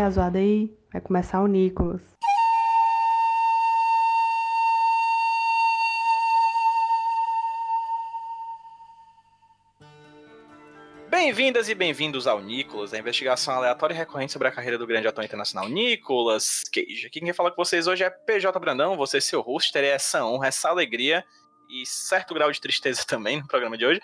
Ei, a zoada aí, vai começar o Nicolas. Bem-vindas e bem-vindos ao Nicolas, a investigação aleatória e recorrente sobre a carreira do grande ator internacional Nicolas Cage. Aqui quem fala com vocês hoje é PJ Brandão, você seu host, terei essa honra, essa alegria e certo grau de tristeza também no programa de hoje.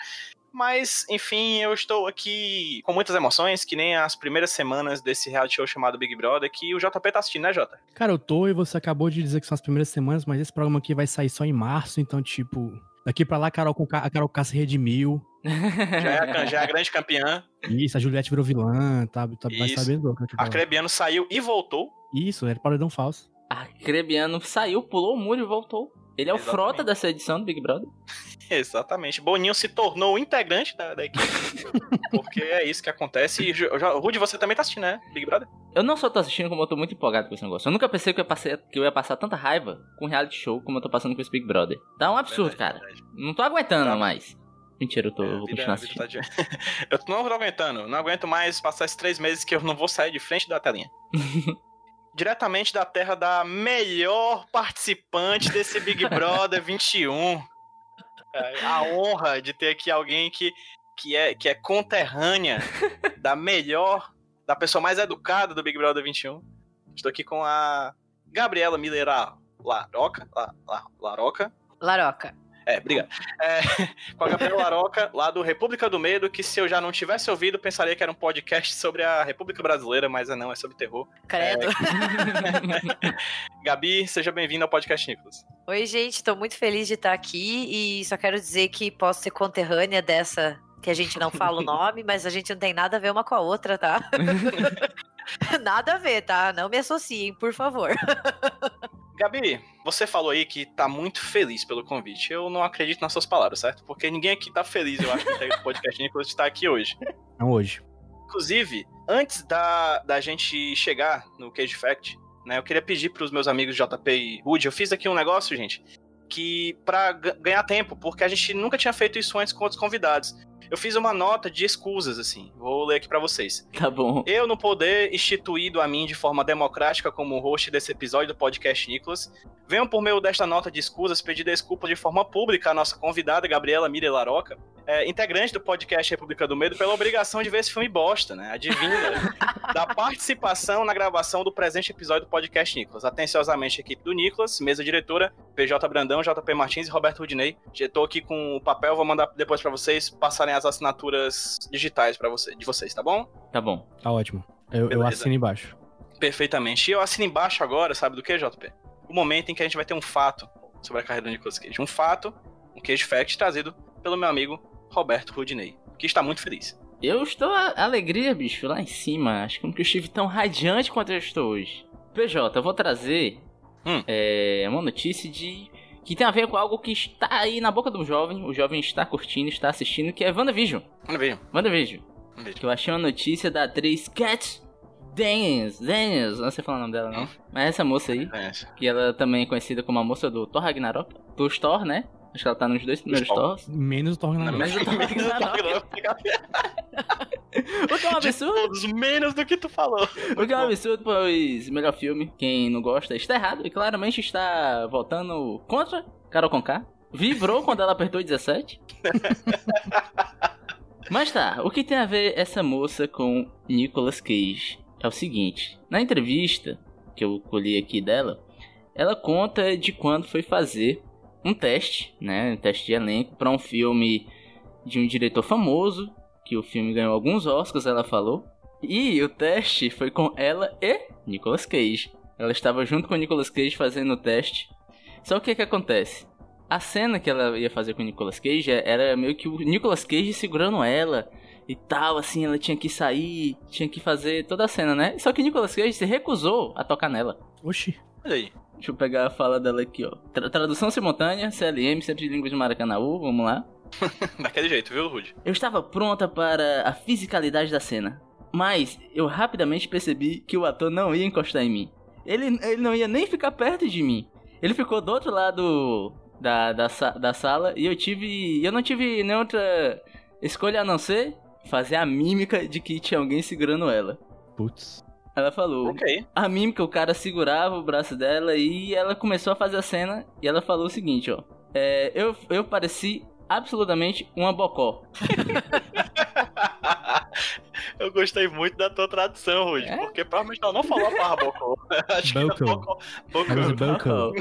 Mas, enfim, eu estou aqui com muitas emoções, que nem as primeiras semanas desse reality show chamado Big Brother, que o JP tá assistindo, né, Jota? Cara, eu tô e você acabou de dizer que são as primeiras semanas, mas esse programa aqui vai sair só em março, então, tipo, daqui pra lá a Carol, K- a Carol K se redimiu. Já é, a, já é a grande campeã. Isso, a Juliette virou vilã, tá, tá, vai Isso. saber louco. aqui pra A. Crebiano saiu e voltou. Isso, era paredão falso. Acrebiano saiu, pulou o muro e voltou. Ele é o Exatamente. frota dessa edição do Big Brother. Exatamente. Boninho se tornou integrante da, da equipe. porque é isso que acontece. E, Ju- Rude, você também tá assistindo, né? Big Brother? Eu não só tô assistindo, como eu tô muito empolgado com esse negócio. Eu nunca pensei que eu ia, passar, que eu ia passar tanta raiva com reality show como eu tô passando com esse Big Brother. Tá um absurdo, Verdade, cara. verdade. Não tô aguentando Tá. mais. Mentira, eu, tô, eu É, vou a vida- continuar vida assistindo. tá de- eu não tô aguentando. Não aguento mais passar esses três meses que eu não vou sair de frente da telinha. Diretamente da terra da melhor participante desse Big Brother 21. É, a honra de ter aqui alguém que, que, é, que é conterrânea da melhor, da pessoa mais educada do Big Brother 21. Estou aqui com a Gabriela Miller Laroca. La, La- Laroca. Laroca. É, obrigado. É, com a Gabriela Laroca, lá do República do Medo, que se eu já não tivesse ouvido, pensaria que era um podcast sobre a República Brasileira, mas não, é sobre terror. Credo. Gabi, seja bem-vindo ao podcast Nicolas. Oi, gente, tô muito feliz de estar aqui e só quero dizer que posso ser conterrânea dessa que a gente não fala o nome, mas a gente não tem nada a ver uma com a outra, tá? nada a ver, tá? Não me associem, por favor. Gabi, você falou aí que tá muito feliz pelo convite. Eu não acredito nas suas palavras, certo? Porque ninguém aqui tá feliz, eu acho, que tem o podcast de estar aqui hoje. Não hoje. Inclusive, antes da, da gente chegar no Cage Fact, né, eu queria pedir pros meus amigos JP e Rude, eu fiz aqui um negócio, gente, que pra ga- ganhar tempo, porque a gente nunca tinha feito isso antes com outros convidados. Eu fiz uma nota de escusas, assim, vou ler aqui pra vocês. Tá bom. Eu não poder instituído a mim de forma democrática como host desse episódio do podcast Nicolas, venho por meio desta nota de escusas pedir desculpa de forma pública à nossa convidada, Gabriela Miriam Laroca, é, integrante do podcast República do Medo, pela obrigação de ver esse filme bosta, né? Adivinha da participação na gravação do presente episódio do podcast Nicolas. Atenciosamente, a equipe do Nicolas, mesa diretora, PJ Brandão, JP Martins e Roberto Rudinei. Já tô aqui com o papel, vou mandar depois pra vocês passarem as assinaturas digitais para você, de vocês, tá bom? Tá bom. Tá ótimo. Eu, eu assino embaixo. Perfeitamente. E eu assino embaixo agora, sabe do que, JP? O momento em que a gente vai ter um fato sobre a carreira do Nicolas Cage. Um fato, um Cage Fact trazido pelo meu amigo Roberto Rudinei, que está muito feliz. Eu estou a alegria, bicho, lá em cima. Acho que nunca estive tão radiante quanto eu estou hoje. PJ, eu vou trazer Hum. é, uma notícia de que tem a ver com algo que está aí na boca do jovem. O jovem está curtindo, está assistindo, que é WandaVision. WandaVision. Vamos ver. Que eu achei uma notícia da atriz Kat Daniels. Daniels, não sei falar o nome dela, não. Mas essa moça aí, É, que ela também é conhecida como a moça do Thor Ragnarok. Do Thor, né? Acho que ela tá nos dois primeiros Thor. Thors. Menos o Thor Ragnarok. Menos do Ragnarok. O que é um De absurdo. todos, menos do que tu falou. O que é um absurdo, pois melhor filme, quem não gosta está errado e claramente está votando contra Carol Conká. Vibrou quando ela apertou 17. Mas tá, o que tem a ver essa moça com Nicolas Cage? É o seguinte, na entrevista, que eu colhi aqui dela, ela conta de quando foi fazer um teste, né? Um teste de elenco para um filme de um diretor famoso, que o filme ganhou alguns Oscars, ela falou. E o teste foi com ela e Nicolas Cage. Ela estava junto com o Nicolas Cage fazendo o teste. Só o que que acontece? A cena que ela ia fazer com o Nicolas Cage era meio que o Nicolas Cage segurando ela e tal, assim, ela tinha que sair, tinha que fazer toda a cena, né? Só que o Nicolas Cage se recusou a tocar nela. Oxi. Olha aí. Deixa eu pegar a fala dela aqui, ó. Tra- tradução simultânea, CLM, Centro de Línguas de Maracanãú, vamos lá. Daquele jeito, viu, Rude? Eu estava pronta para a fisicalidade da cena, mas eu rapidamente percebi que o ator não ia encostar em mim. Ele, ele não ia nem ficar perto de mim. Ele ficou do outro lado da, da, da sala e eu tive. Eu não tive nenhuma outra escolha a não ser fazer a mímica de que tinha alguém segurando ela. Putz. Ela falou. Ok. A mímica, o cara segurava o braço dela e ela começou a fazer a cena e ela falou o seguinte, ó. É, eu, eu pareci absolutamente uma bocó. Eu gostei muito da tua tradução, Rude, É? porque provavelmente ela não falou a palavra bocó. Acho que Bocó. Boko. Bocó.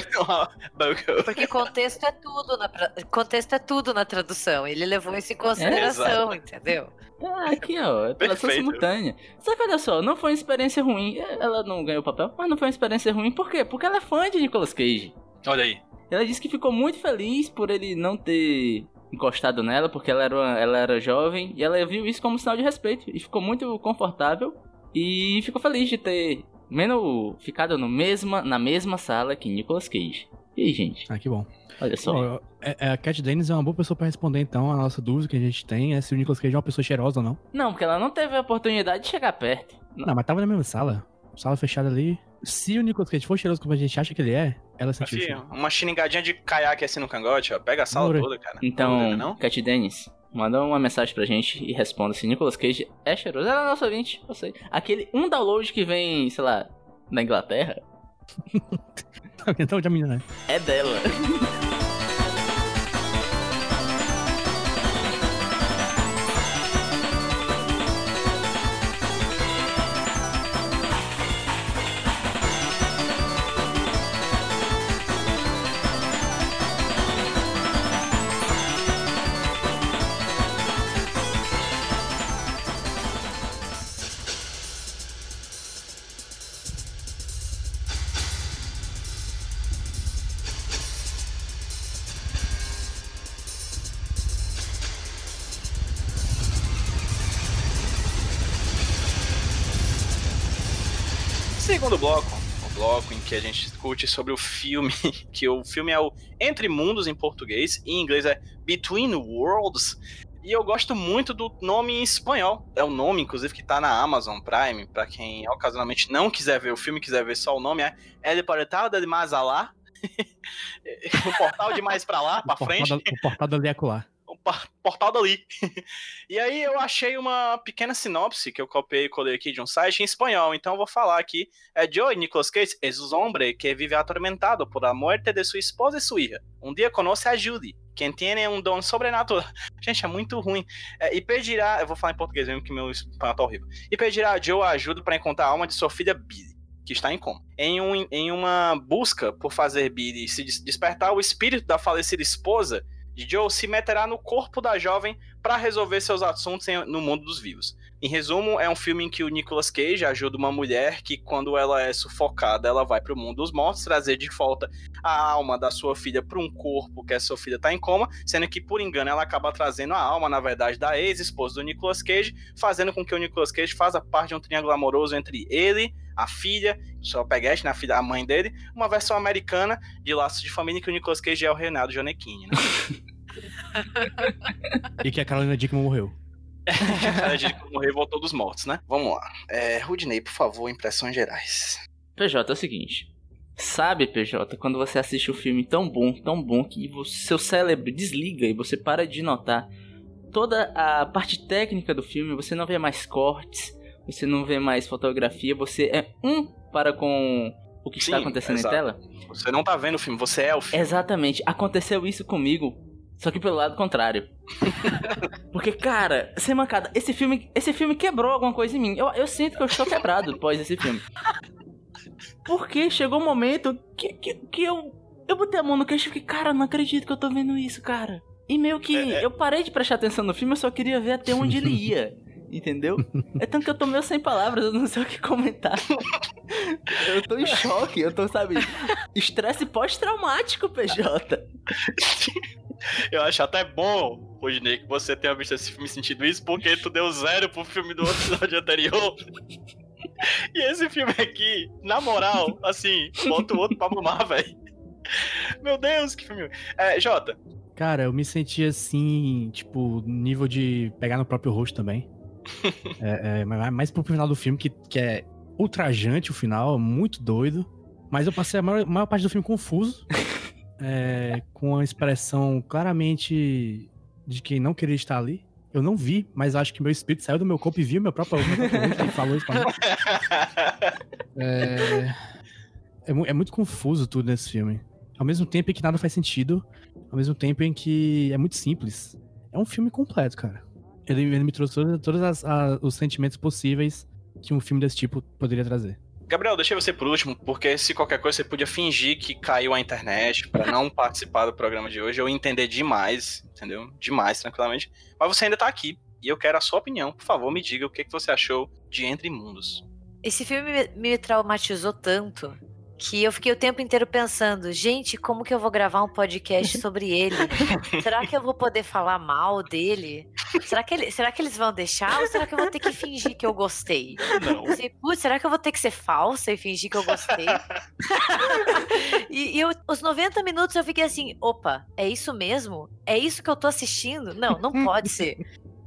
Porque contexto é tudo na pra- contexto é tudo na tradução. Ele levou isso em consideração, entendeu? Ah, aqui, ó, é tradução Perfeito. simultânea. Só que olha só, não foi uma experiência ruim. É, Ela não ganhou o papel, mas não foi uma experiência ruim. Por quê? Porque ela é fã de Nicolas Cage. Olha aí. Ela disse que ficou muito feliz por ele não ter encostado nela, porque ela era, uma- ela era jovem, e ela viu isso como um sinal de respeito. E ficou muito confortável e ficou feliz de ter menos ficado no mesma, na mesma sala que Nicolas Cage. E aí, gente? Ah, que bom. Olha só. É- é, a Cat Dennis é uma boa pessoa pra responder, então, a nossa dúvida que a gente tem é se o Nicolas Cage é uma pessoa cheirosa ou não. Não, porque ela não teve a oportunidade de chegar perto. Não, mas tava na mesma sala. Sala fechada ali. Se o Nicolas Cage for cheiroso como a gente acha que ele é, ela sentiu Assim, isso. uma xingadinha de caiaque assim no cangote, ó. Pega a sala toda, cara. Então, Não, não? Cat Dennis, manda uma mensagem pra gente e responda se Nicolas Cage é cheiroso. Ela é nosso ouvinte, eu sei. Aquele um download que vem, sei lá, da Inglaterra, então, já menina, né? é dela. que a gente discute sobre o filme, que o filme é o Entre Mundos em português, e em inglês é Between Worlds. E eu gosto muito do nome em espanhol. É o nome, inclusive, que tá na Amazon Prime, pra quem ocasionalmente não quiser ver o filme, quiser ver só o nome, é El Portal de Mais Alá. o portal de mais pra lá, pra o, frente portal, o portal da Leacular. Portal dali. e aí eu achei uma pequena sinopse que eu copiei e colei aqui de um site em espanhol, então eu vou falar aqui. É Joey Nicolas Cage es un hombre que vive atormentado por la muerte de su esposa e su hija. Um dia conoce a Judy, quem tem um dom sobrenatural. Gente, é muito ruim. É, e pedirá, eu vou falar em português mesmo que meu espanhol tá horrível. E pedirá a Joe ajuda para encontrar a alma de sua filha Billy que está em coma. Em, um, em uma busca por fazer Billy se des- despertar, o espírito da falecida esposa Joe se meterá no corpo da jovem para resolver seus assuntos em- no mundo dos vivos. Em resumo, é um filme em que o Nicolas Cage ajuda uma mulher que, quando ela é sufocada, ela vai para o mundo dos mortos trazer de volta a alma da sua filha para um corpo que a sua filha está em coma, sendo que, por engano, ela acaba trazendo a alma, na verdade, da ex-esposa do Nicolas Cage, fazendo com que o Nicolas Cage faça parte de um triângulo amoroso entre ele, a filha, só peguete, a filha, a mãe dele, uma versão americana de Laços de Família em que o Nicolas Cage é o Renato Gianecchini, né? E que a Carolina Dickman morreu. Cara, de que morreu e voltou dos mortos, né? Vamos lá. É, Rudney, por favor, impressões gerais. PJ, é o seguinte. Sabe, PJ, quando você assiste um filme tão bom, tão bom, que seu cérebro desliga e você para de notar toda a parte técnica do filme, você não vê mais cortes, você não vê mais fotografia, você é um para com o que está Sim, acontecendo exato. em tela? Você não tá vendo o filme, você é o filme. Exatamente, aconteceu isso comigo, só que pelo lado contrário. Porque, cara, sem mancada, esse filme, esse filme quebrou alguma coisa em mim. Eu, eu sinto que eu estou quebrado após esse filme. Porque chegou um momento que, que, que eu, eu botei a mão no queixo e fiquei, cara, não acredito que eu tô vendo isso, cara. E meio que É, é. eu parei de prestar atenção no filme, eu só queria ver até onde ele ia. Entendeu? É tanto que eu tô meio sem palavras, eu não sei o que comentar. Eu tô em choque, eu tô, sabe, estresse pós-traumático, PJ. Eu acho até bom, Rodney, que você tenha visto esse filme sentido isso, porque tu deu zero pro filme do episódio anterior. E esse filme aqui, na moral, assim, bota o outro pra mamar, velho. Meu Deus, que filme. É, Jota, Cara, eu me senti assim, tipo, nível de pegar no próprio rosto também. é, é, mas pro final do filme, que, que é ultrajante o final, muito doido. Mas eu passei a maior, maior parte do filme confuso. É, com uma expressão claramente de quem não queria estar ali. Eu não vi, mas acho que meu espírito saiu do meu corpo e viu meu próprio, meu próprio rosto e falou isso pra mim. É, é, é muito confuso tudo nesse filme. Ao mesmo tempo em que nada faz sentido, ao mesmo tempo em que é muito simples. É um filme completo, cara. Ele, ele me trouxe todos, a- os sentimentos possíveis que um filme desse tipo poderia trazer. Gabriel, deixei você por último, porque se qualquer coisa você podia fingir que caiu a internet pra não participar do programa de hoje, eu entender demais, entendeu? Demais, tranquilamente. Mas você ainda tá aqui, e eu quero a sua opinião. Por favor, me diga o que, que você achou de Entre Mundos. Esse filme me, me traumatizou tanto que eu fiquei o tempo inteiro pensando, gente, como que eu vou gravar um podcast sobre ele? será que eu vou poder falar mal dele? Será que, ele- será que eles vão deixar ou será que eu vou ter que fingir que eu gostei? Não. Putz, será que eu vou ter que ser falsa e fingir que eu gostei? e e eu, os 90 minutos eu fiquei assim, opa, é isso mesmo? É isso que eu tô assistindo? Não, não pode ser.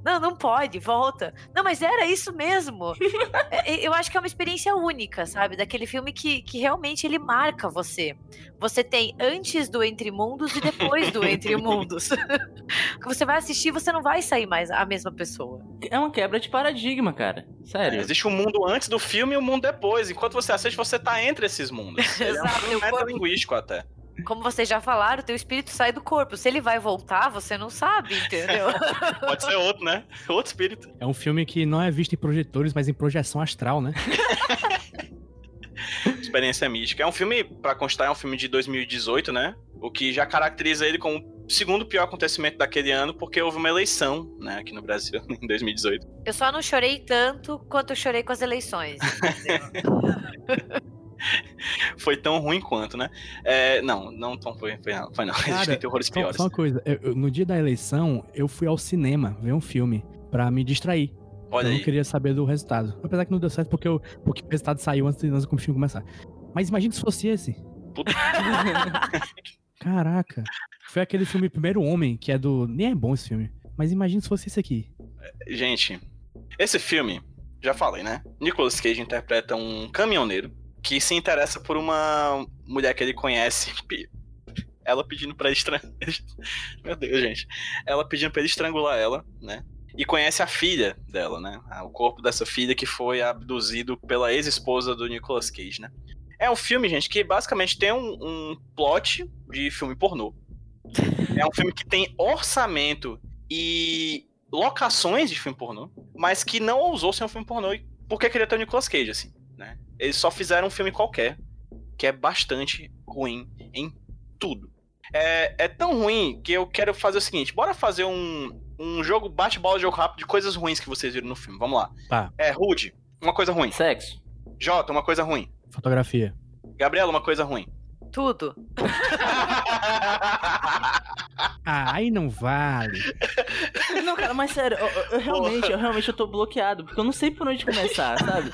Não, não pode, volta. Não, mas era isso mesmo. É, é, eu acho que é uma experiência única, sabe? Daquele filme que, que realmente ele marca você. Você tem antes do Entre Mundos e depois do Entre Mundos. que você vai assistir, você não vai sair mais a mesma pessoa. É uma quebra de paradigma, cara. Sério. Existe um mundo antes do filme e um mundo depois. Enquanto você assiste, você tá entre esses mundos. Ele é um Exato, filme metalinguístico até. Como vocês já falaram, teu espírito sai do corpo. Se ele vai voltar, você não sabe, entendeu? Pode ser outro, né? Outro espírito. É um filme que não é visto em projetores, mas em projeção astral, né? Experiência mística. É um filme, pra constar, é um filme de 2018, né? O que já caracteriza ele como o segundo pior acontecimento daquele ano, porque houve uma eleição, né, aqui no Brasil, em 2018. Eu só não chorei tanto quanto eu chorei com as eleições. Foi tão ruim quanto, né? É, não, não tão foi, foi, não. Foi não. Existem horrores Só, piores. só uma coisa, eu- no dia da eleição, eu fui ao cinema ver um filme pra me distrair. Olha eu aí. não queria saber do resultado. Apesar que não deu certo porque, eu, porque o resultado saiu antes, antes do filme começar. Mas imagina se fosse esse. Puta- Caraca. Foi aquele filme Primeiro Homem, que é do. Nem é bom esse filme. Mas imagina se fosse esse aqui. Gente, esse filme, já falei, né? Nicolas Cage interpreta um caminhoneiro que se interessa por uma mulher que ele conhece. Ela pedindo pra ele estrangular. Meu Deus, gente. Ela pedindo pra ele estrangular ela, né? E conhece a filha dela, né? O corpo dessa filha que foi abduzido pela ex-esposa do Nicolas Cage, né? É um filme, gente, que basicamente tem um, um plot de filme pornô. É um filme que tem orçamento e locações de filme pornô, mas que não ousou ser um filme pornô e- porque queria ter o Nicolas Cage, assim? Eles só fizeram um filme qualquer, que é bastante ruim em tudo. É, é tão ruim que eu quero fazer o seguinte, bora fazer um, um jogo bate-bola, jogo rápido de coisas ruins que vocês viram no filme, vamos lá. Tá. É, Rude, uma coisa ruim. Sexo. Jota, uma coisa ruim. Fotografia. Gabriela, uma coisa ruim. Tudo. Ah, aí não vale. Não, cara, mas sério, eu, eu- eu realmente, eu realmente eu tô bloqueado, porque eu não sei por onde começar, sabe?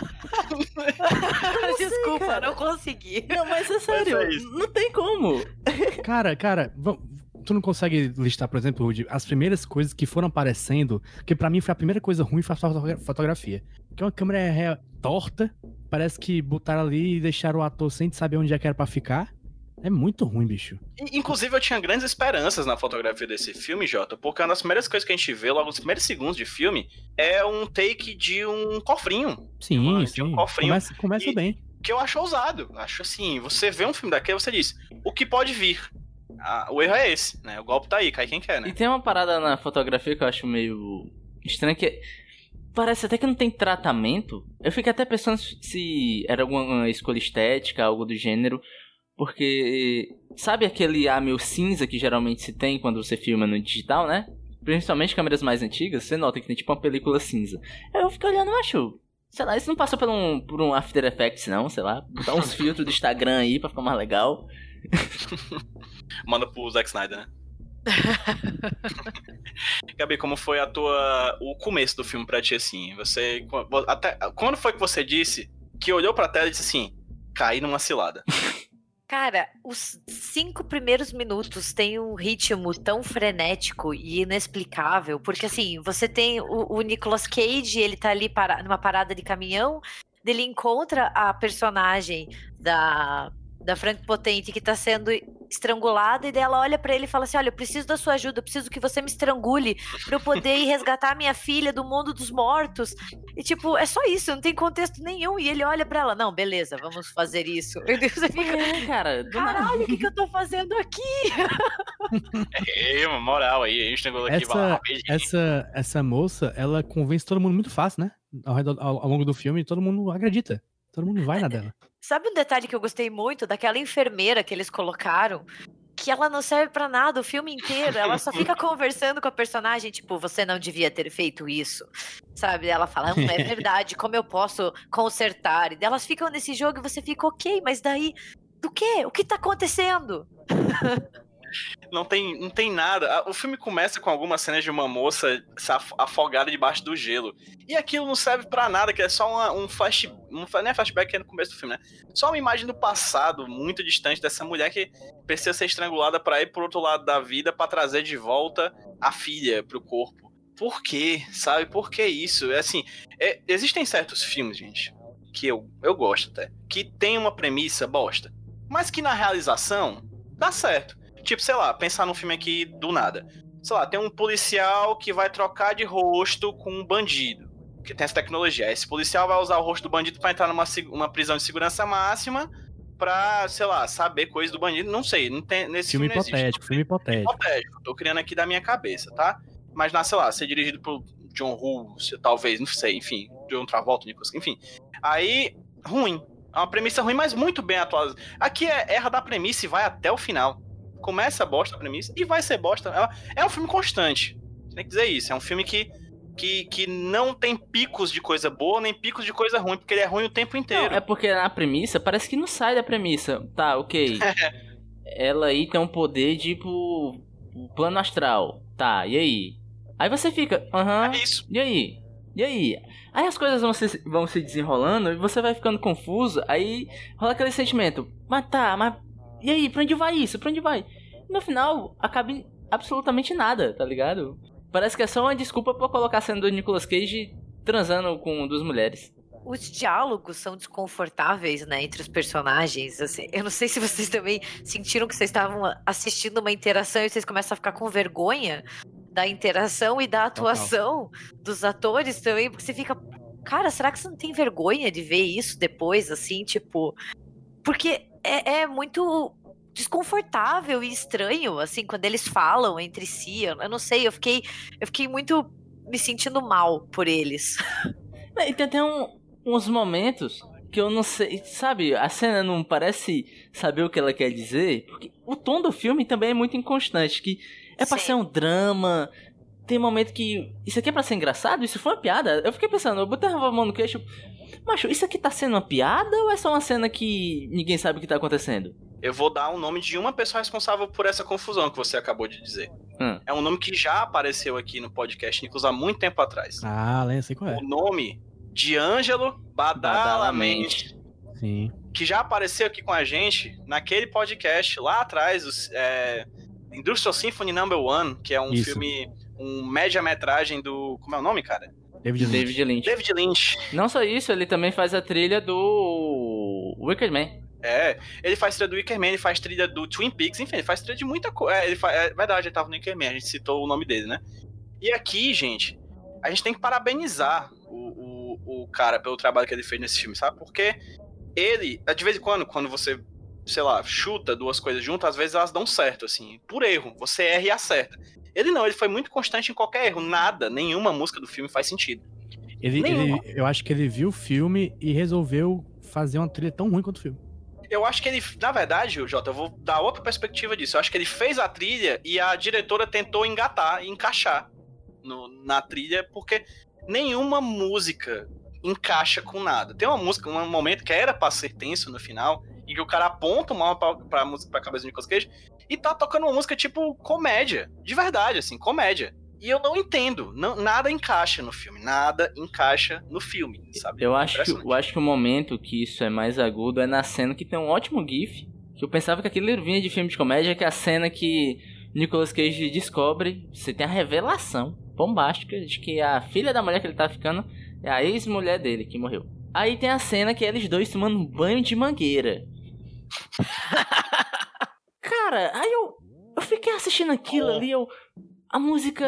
Desculpa, cara. não consegui. Não, mas é sério, é isso. não tem como. Cara, cara, tu não consegue listar, por exemplo, Rudy, as primeiras coisas que foram aparecendo, que pra mim foi a primeira coisa ruim foi a fotogra- fotografia. Que é uma câmera é, torta, parece que botaram ali e deixaram o ator sem saber onde é que era pra ficar. É muito ruim, bicho. Inclusive, eu tinha grandes esperanças na fotografia desse filme, Jota, porque uma das primeiras coisas que a gente vê, logo nos primeiros segundos de filme, é um take de um cofrinho. Sim, Mano, sim. um cofrinho. Começa, começa E- bem. Que eu acho ousado. Acho assim, você vê um filme daquele, você diz, o que pode vir? Ah, o erro é esse, né? O golpe tá aí, cai quem quer, E né? tem uma parada na fotografia que eu acho meio estranha que parece até que não tem tratamento. Eu fiquei até pensando se era alguma escolha estética, algo do gênero. Porque, sabe aquele A meio cinza que geralmente se tem quando você filma no digital, né? Principalmente câmeras mais antigas, você nota que tem tipo uma película cinza. Eu fico olhando, acho. Sei lá, isso não passou por um, por um After Effects, não, sei lá. Botar uns filtros do Instagram aí pra ficar mais legal. Manda pro Zack Snyder, né? Gabi, como foi a tua o começo do filme pra ti assim? Você até quando foi que você disse que olhou pra tela e disse assim, caí numa cilada? Cara, os cinco primeiros minutos tem um ritmo tão frenético e inexplicável, porque assim, você tem o, o Nicolas Cage, ele tá ali para, numa parada de caminhão, ele encontra a personagem da da Frank Potente que tá sendo estrangulada e daí ela olha para ele e fala assim: "Olha, eu preciso da sua ajuda, eu preciso que você me estrangule para eu poder ir resgatar minha filha do mundo dos mortos". E tipo, é só isso, não tem contexto nenhum e ele olha para ela: "Não, beleza, vamos fazer isso". E daí você fica, É, cara, do nada. Caralho, o que, que eu tô fazendo aqui? É, uma moral aí, a gente tem aqui Essa, essa, essa moça, ela convence todo mundo muito fácil, né? Ao, redor- ao- ao longo do filme, todo mundo acredita. Todo mundo vai na dela. Sabe um detalhe que eu gostei muito daquela enfermeira que eles colocaram? Que ela não serve pra nada o filme inteiro. Ela só fica conversando com a personagem, tipo, você não devia ter feito isso. Sabe? Ela fala, não é verdade, como eu posso consertar? E elas ficam nesse jogo e você fica, ok, mas daí. Do quê? O que tá acontecendo? Não tem, não tem nada. O filme começa com algumas cenas de uma moça afogada debaixo do gelo. E aquilo não serve pra nada, que é só uma- um flash. Um, não é flashback que é no começo do filme, né? Só uma imagem do passado, muito distante dessa mulher que precisa ser estrangulada pra ir pro outro lado da vida pra trazer de volta a filha pro corpo. Por quê? Sabe? Por que isso? É assim, é- existem certos filmes, gente, que eu, eu gosto até, que tem uma premissa bosta, mas que na realização dá certo. Tipo, sei lá, pensar num filme aqui do nada. Sei lá, tem um policial que vai trocar de rosto com um bandido. Que tem essa tecnologia. Esse policial vai usar o rosto do bandido pra entrar numa uma prisão de segurança máxima pra, sei lá, saber coisas do bandido. Não sei, não tem, nesse Filme filme, existe. hipotético, filme hipotético. Hipotético. Tô criando aqui da minha cabeça, tá? Mas, na, sei lá, ser dirigido por John Woo, se- talvez, não sei, enfim, John Travolta, Nicolas, enfim. Aí, ruim. É uma premissa ruim, mas muito bem atualizada. Aqui é erra da premissa e vai até o final. Começa bosta a premissa e vai ser bosta. É- É um filme constante. Tem que dizer isso. É um filme que, que, que não tem picos de coisa boa nem picos de coisa ruim, porque ele é ruim o tempo inteiro. Não, é porque na premissa parece que não sai da premissa. Tá, ok. Ela aí tem um poder de tipo plano astral. Tá, e aí? Aí você fica, aham. É isso. E aí? E aí? Aí as coisas vão se, vão se desenrolando e você vai ficando confuso. Aí rola aquele sentimento. Mas tá, mas. E aí? Pra onde vai isso? Pra onde vai? No final, acaba em absolutamente nada, tá ligado? Parece que é só uma desculpa pra colocar a cena do Nicolas Cage transando com duas mulheres. Os diálogos são desconfortáveis, né, entre os personagens. Assim, eu não sei se vocês também sentiram que vocês estavam assistindo uma interação e vocês começam a ficar com vergonha da interação e da atuação dos atores também, porque você fica, cara, será que você não tem vergonha de ver isso depois, assim, tipo, porque é, é muito desconfortável e estranho, assim, quando eles falam entre si. Eu, eu não sei, eu fiquei, eu fiquei muito me sentindo mal por eles. E tem até um- uns momentos que eu não sei, sabe? A cena não parece saber o que ela quer dizer, porque o tom do filme também é muito inconstante, que é pra Sim. ser um drama. Tem momento que isso aqui é pra ser engraçado, isso foi uma piada. Eu fiquei pensando, eu botei a mão no queixo, macho, isso aqui tá sendo uma piada ou é só uma cena que ninguém sabe o que tá acontecendo? Eu vou dar o nome de uma pessoa responsável por essa confusão que você acabou de dizer. Hum. É um nome que já apareceu aqui no podcast Nicolas há muito tempo atrás. Ah, lembra, sei qual é. O nome de Ângelo Badalamente, Sim. que já apareceu aqui com a gente naquele podcast lá atrás, os, é, Industrial Symphony Number One, que é um Isso. filme, um média-metragem do. Como é o nome, cara? David Lynch. David Lynch. David Lynch. Não só isso, ele também faz a trilha do Wicked Man. É, ele faz trilha do Wicker Man, ele faz trilha do Twin Peaks, enfim, ele faz trilha de muita coisa. É, ele é verdade, ele tava no Wicker Man, a gente citou o nome dele, né? E aqui, gente, a gente tem que parabenizar o, o, o cara pelo trabalho que ele fez nesse filme, sabe? Porque ele, de vez em quando, quando você, sei lá, chuta duas coisas juntas, às vezes elas dão certo, assim, por erro. Você erra e acerta. Ele não, ele foi muito constante em qualquer erro, nada, nenhuma música do filme faz sentido. Ele, ele- eu acho que ele viu o filme e resolveu fazer uma trilha tão ruim quanto o filme. Eu acho que ele, na verdade, Jota, eu vou dar outra perspectiva disso. Eu acho que ele fez a trilha e a diretora tentou engatar encaixar no- na trilha, porque nenhuma música encaixa com nada. Tem uma música, um momento que era pra ser tenso no final, e que o cara aponta uma pra, pra, música, pra cabeça do Nicolas Cage e tá tocando uma música tipo comédia. De verdade, assim, comédia. E eu não entendo. Não, nada encaixa no filme. Nada encaixa no filme, sabe? Eu acho, que, eu acho que o momento que isso é mais agudo é na cena que tem um ótimo gif. Que eu pensava que aquilo vinha de filme de comédia, que é a cena que Nicolas Cage descobre, você tem a revelação bombástica de que a filha da mulher que ele tá ficando é a ex-mulher dele que morreu. Aí tem a cena que é eles dois tomando um banho de mangueira. Cara, aí eu, eu fiquei assistindo aquilo ali, eu, a música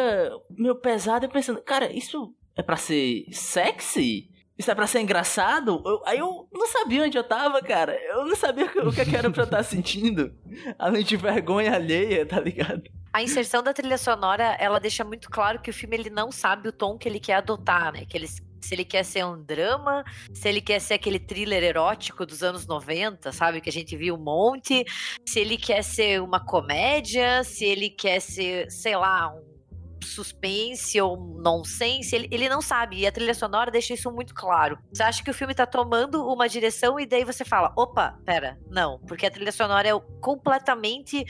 meio pesada, eu pensando, cara, isso é pra ser sexy? Isso é pra ser engraçado? Eu- aí eu não sabia onde eu tava, cara. Eu não sabia o que, o que que era pra eu estar sentindo. Além de vergonha alheia, tá ligado? A inserção da trilha sonora, ela deixa muito claro que o filme ele não sabe o tom que ele quer adotar, né? Que ele, se ele quer ser um drama, se ele quer ser aquele thriller erótico dos anos 90, sabe? Que a gente viu um monte. Se ele quer ser uma comédia, se ele quer ser, sei lá, um suspense ou nonsense, ele, ele não sabe. E a trilha sonora deixa isso muito claro. Você acha que o filme tá tomando uma direção e daí você fala: opa, pera, não. Porque a trilha sonora é completamente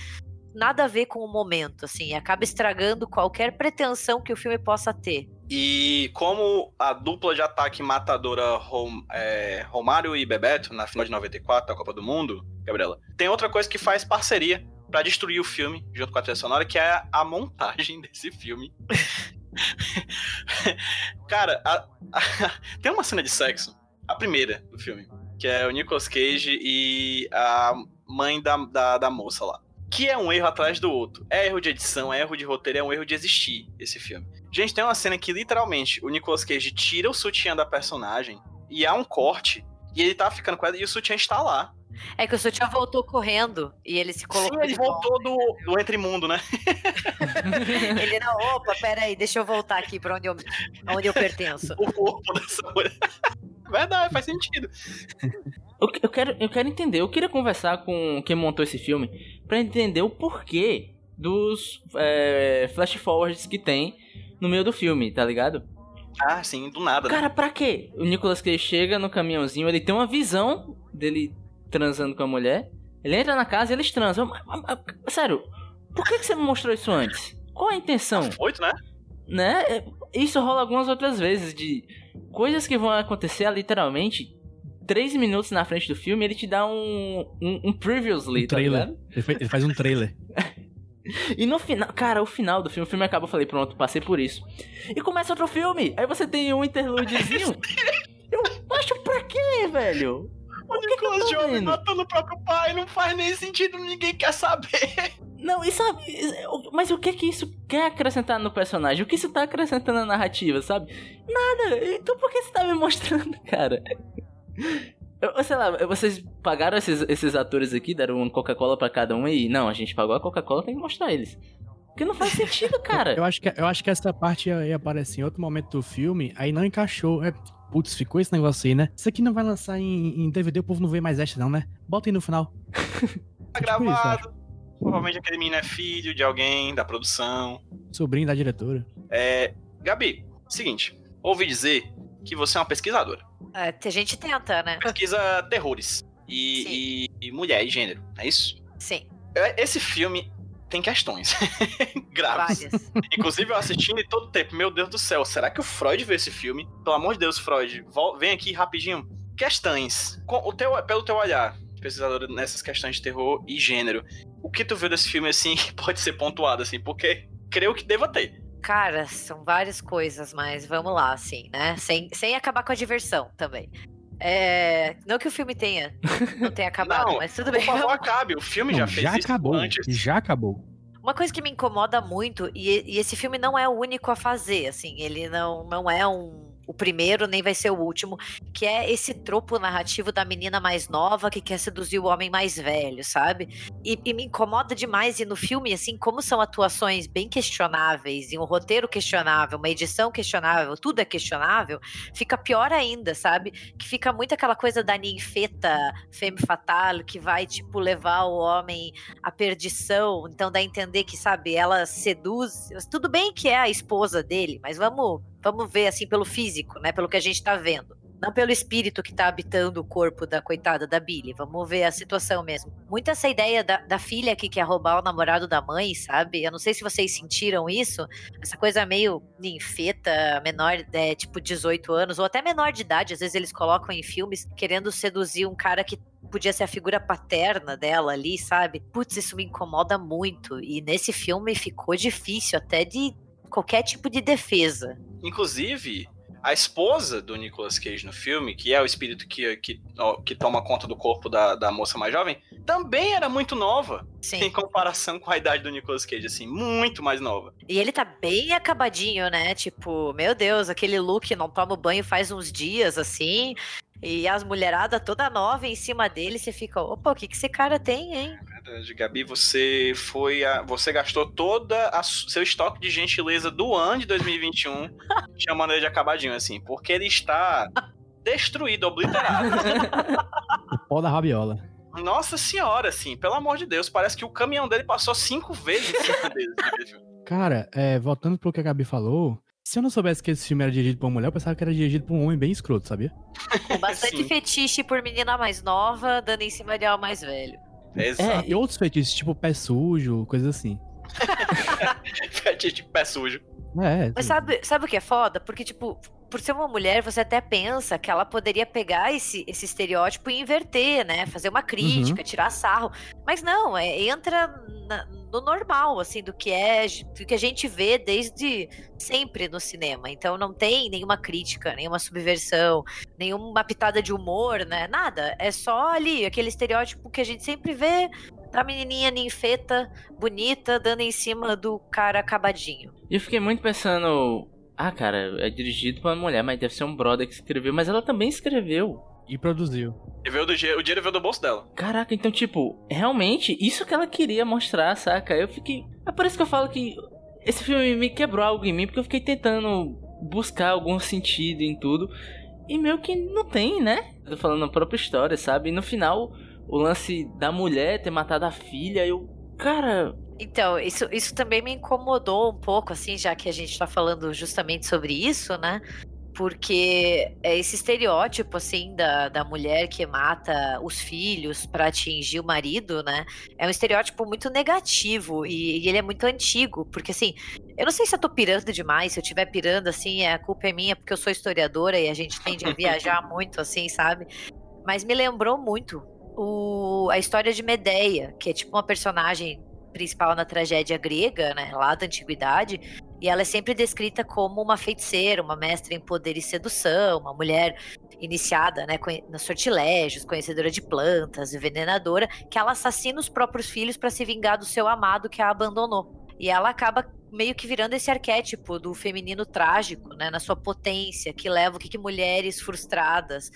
nada a ver com o momento, assim, acaba estragando qualquer pretensão que o filme possa ter. E como a dupla de ataque matadora Rom- é, Romário e Bebeto na final de 94 da Copa do Mundo, Gabriela, tem outra coisa que faz parceria pra destruir o filme junto com a trilha sonora, que é a montagem desse filme. Cara, a- a- tem uma cena de sexo, a primeira do filme, que é o Nicolas Cage e a mãe da, da, da moça lá. Que é um erro atrás do outro. É erro de edição, é erro de roteiro, é um erro de existir esse filme. Gente, tem uma cena que literalmente o Nicolas Cage tira o sutiã da personagem e há um corte e ele tá ficando com ela e o sutiã está lá. É que o Sutiã voltou correndo e ele se colocou. Sim, ele voltou do, do Entre Mundo, né? Ele não, opa, peraí, deixa eu voltar aqui pra onde eu, onde eu pertenço. O corpo dessa mulher. Verdade, faz sentido. Eu, eu quero, eu quero entender, eu queria conversar com quem montou esse filme pra entender o porquê dos é, flash forwards que tem no meio do filme, tá ligado? Ah, sim, do nada, né? Cara, pra quê? O Nicolas Cage chega no caminhãozinho, ele tem uma visão dele transando com a mulher. Ele entra na casa e eles transam. Sério, por que, que você me mostrou isso antes? Qual a intenção? Oito, né? Né? É, Isso rola algumas outras vezes de coisas que vão acontecer literalmente três minutos na frente do filme. Ele te dá um, um, um previously, Um tá trailer. ligado? Ele, fa- ele faz um trailer. E no final, cara, o final do filme, o filme acaba, eu falei, pronto, passei por isso. E começa outro filme. Aí você tem um interludezinho. eu acho pra quê, velho? O Nicolas vendo? matando o próprio pai não faz nem sentido, ninguém quer saber. Não, e sabe, mas o que que isso quer acrescentar no personagem? O que isso tá acrescentando na narrativa, sabe? Nada. Então por que você tá me mostrando, cara? Eu, sei lá, vocês pagaram esses, esses atores aqui, deram uma Coca-Cola pra cada um e não, a gente pagou a Coca-Cola, tem que mostrar eles. Porque não faz sentido, cara. Eu acho que, eu acho que essa parte ia, ia aparecer em outro momento do filme, aí não encaixou. É, putz, ficou esse negócio aí, né? Isso aqui não vai lançar em, em DVD, o povo não vê mais extra, não, né? Bota aí no final. Tá Tipo isso, gravado. Provavelmente aquele menino é filho de alguém da produção. Sobrinho da diretora. É. Gabi, seguinte. Ouvi dizer que você é uma pesquisadora. É, a gente tenta, né? Pesquisa terrores. E, e- e mulher e gênero, não é isso? Sim, É, Esse filme tem questões graves. várias. Inclusive, eu assistindo e todo tempo, meu Deus do céu, será que o Freud viu esse filme? Pelo amor de Deus, Freud, vem aqui rapidinho. Questões. Com o teu, pelo teu olhar, pesquisadora nessas questões de terror e gênero, o que tu viu desse filme assim que pode ser pontuado assim? Porque creio que deva ter. Cara, são várias coisas, mas vamos lá, assim, né? Sem, sem acabar com a diversão também. É, não que o filme tenha, não tenha acabado, Não, mas tudo Por bem. favor, acabe. O filme Não, já fez já isso acabou. antes. Já acabou. Uma coisa que me incomoda muito, e, e esse filme não é o único a fazer, assim, ele não, não é um o primeiro, nem vai ser o último, que é esse tropo narrativo da menina mais nova que quer seduzir o homem mais velho, sabe? E, e me incomoda demais, e no filme, assim, como são atuações bem questionáveis, e um roteiro questionável, uma edição questionável, tudo é questionável, fica pior ainda, sabe? Que fica muito aquela coisa da ninfeta femme fatale, que vai, tipo, levar o homem à perdição, então dá a entender que, sabe, ela seduz, tudo bem que é a esposa dele, mas vamos vamos ver assim pelo físico, né? Pelo que a gente tá vendo. Não pelo espírito que tá habitando o corpo da coitada da Billy. Vamos ver a situação mesmo. Muito essa ideia da, da filha que quer roubar o namorado da mãe, sabe? Eu não sei se vocês sentiram isso. Essa coisa meio ninfeta, menor, é, tipo 18 anos, ou até menor de idade. Às vezes eles colocam em filmes querendo seduzir um cara que podia ser a figura paterna dela ali, sabe? Putz, isso me incomoda muito. E nesse filme ficou difícil até de qualquer tipo de defesa. Inclusive, a esposa do Nicolas Cage no filme, que é o espírito que, que, que toma conta do corpo da, da moça mais jovem, também era muito nova. Sim. Em comparação com a idade do Nicolas Cage, assim, muito mais nova. E ele tá bem acabadinho, né? Tipo, meu Deus, aquele look não toma banho faz uns dias, assim. E as mulheradas toda nova em cima dele, você fica, opa, o que, que esse cara tem, hein? Verdade, Gabi, você foi a, você gastou toda a seu estoque de gentileza do ano de 2021 chamando ele de acabadinho assim, porque ele está destruído, obliterado. O pó da rabiola. Nossa senhora, assim, pelo amor de Deus, parece que o caminhão dele passou cinco vezes em cima dele. naquele filme. Cara, é, voltando pro que a Gabi falou, se eu não soubesse que esse filme era dirigido por uma mulher, eu pensava que era dirigido por um homem bem escroto, sabia? Com bastante Sim. fetiche por menina mais nova, dando em cima de algo mais velho. Exato. É, e outros feitiços, tipo pé sujo, coisas assim. Fetiche de pé sujo. É, Mas sabe, sabe o que é foda? Porque, tipo, por ser uma mulher, você até pensa que ela poderia pegar esse, esse estereótipo e inverter, né? Fazer uma crítica, tirar sarro. Mas não, é, entra na- no normal, assim, do que é, do que a gente vê desde sempre no cinema. Então não tem nenhuma crítica, nenhuma subversão, nenhuma pitada de humor, né? Nada. É só ali, aquele estereótipo que a gente sempre vê da menininha ninfeta, bonita, dando em cima do cara acabadinho. E eu fiquei muito pensando. Ah, cara, é dirigido por uma mulher, mas deve ser um brother que escreveu. Mas ela também escreveu. E produziu. E veio do, o dinheiro veio do bolso dela. Caraca, então, tipo, realmente, isso que ela queria mostrar, saca? Eu fiquei. É por isso que eu falo que esse filme me quebrou algo em mim, porque eu fiquei tentando buscar algum sentido em tudo. E meio que não tem, né? Eu tô falando a própria história, sabe? E no final, o lance da mulher ter matado a filha, eu. Cara, Então, isso, isso também me incomodou um pouco, assim, já que a gente tá falando justamente sobre isso, né? Porque é esse estereótipo, assim, da, da mulher que mata os filhos pra atingir o marido, né? É um estereótipo muito negativo e, e ele é muito antigo, porque, assim, eu não sei se eu tô pirando demais, se eu estiver pirando, assim, a culpa é minha porque eu sou historiadora e a gente tende a viajar muito, assim, sabe? Mas me lembrou muito o, a história de Medeia, que é tipo uma personagem principal na tragédia grega, né, lá da antiguidade, e ela é sempre descrita como uma feiticeira, uma mestra em poder e sedução, uma mulher iniciada, né, nos sortilégios, conhecedora de plantas, envenenadora, que ela assassina os próprios filhos para se vingar do seu amado que a abandonou. E ela acaba meio que virando esse arquétipo do feminino trágico, né, na sua potência, que leva o que, que mulheres frustradas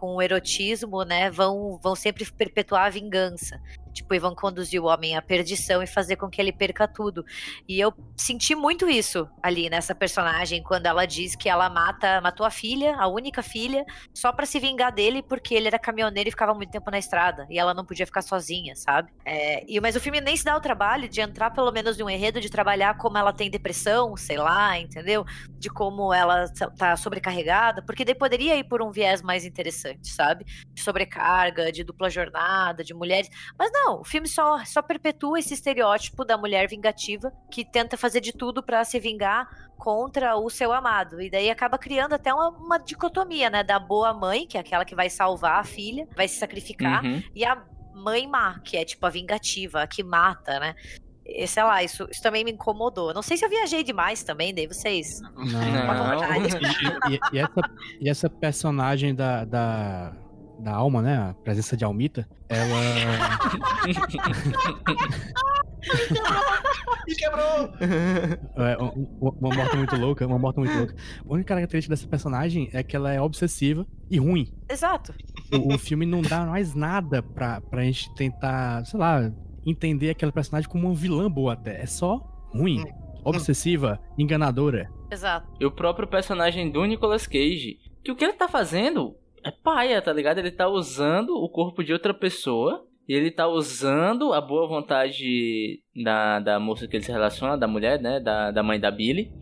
com o erotismo, né, vão, vão sempre perpetuar a vingança. Tipo, e vão conduzir o homem à perdição e fazer com que ele perca tudo. E eu senti muito isso ali nessa personagem, quando ela diz que ela mata, matou a filha, a única filha, só pra se vingar dele, porque ele era caminhoneiro e ficava muito tempo na estrada. E ela não podia ficar sozinha, sabe? É, e, mas o filme nem se dá o trabalho de entrar, pelo menos, em um enredo, de trabalhar como ela tem depressão, sei lá, entendeu? De como ela tá sobrecarregada, porque daí poderia ir por um viés mais interessante, sabe? De sobrecarga, de dupla jornada, de mulheres. Mas não, o filme só, só perpetua esse estereótipo da mulher vingativa que tenta fazer de tudo pra se vingar contra o seu amado. E daí acaba criando até uma, uma dicotomia, né? Da boa mãe, que é aquela que vai salvar a filha, vai se sacrificar, uhum. e a mãe má, que é tipo a vingativa, a que mata, né? E, sei lá, isso, isso também me incomodou. Não sei se eu viajei demais também, daí vocês. Não. Não. E, e- e essa, e essa personagem da, da, da alma, né? A presença de Almita, ela. Me quebrou! É, um- um- uma morte muito louca, uma morte muito louca. A única característica dessa personagem é que ela é obsessiva e ruim. Exato. O, o filme não dá mais nada pra, pra gente tentar, sei lá, entender aquela personagem como uma vilã boa até. É só ruim. Obsessiva, enganadora. Exato. E o próprio personagem do Nicolas Cage, que o que ele tá fazendo é paia, tá ligado? Ele tá usando o corpo de outra pessoa. E ele tá usando a boa vontade da, da moça que ele se relaciona, da mulher, né? Da, da mãe da Billy.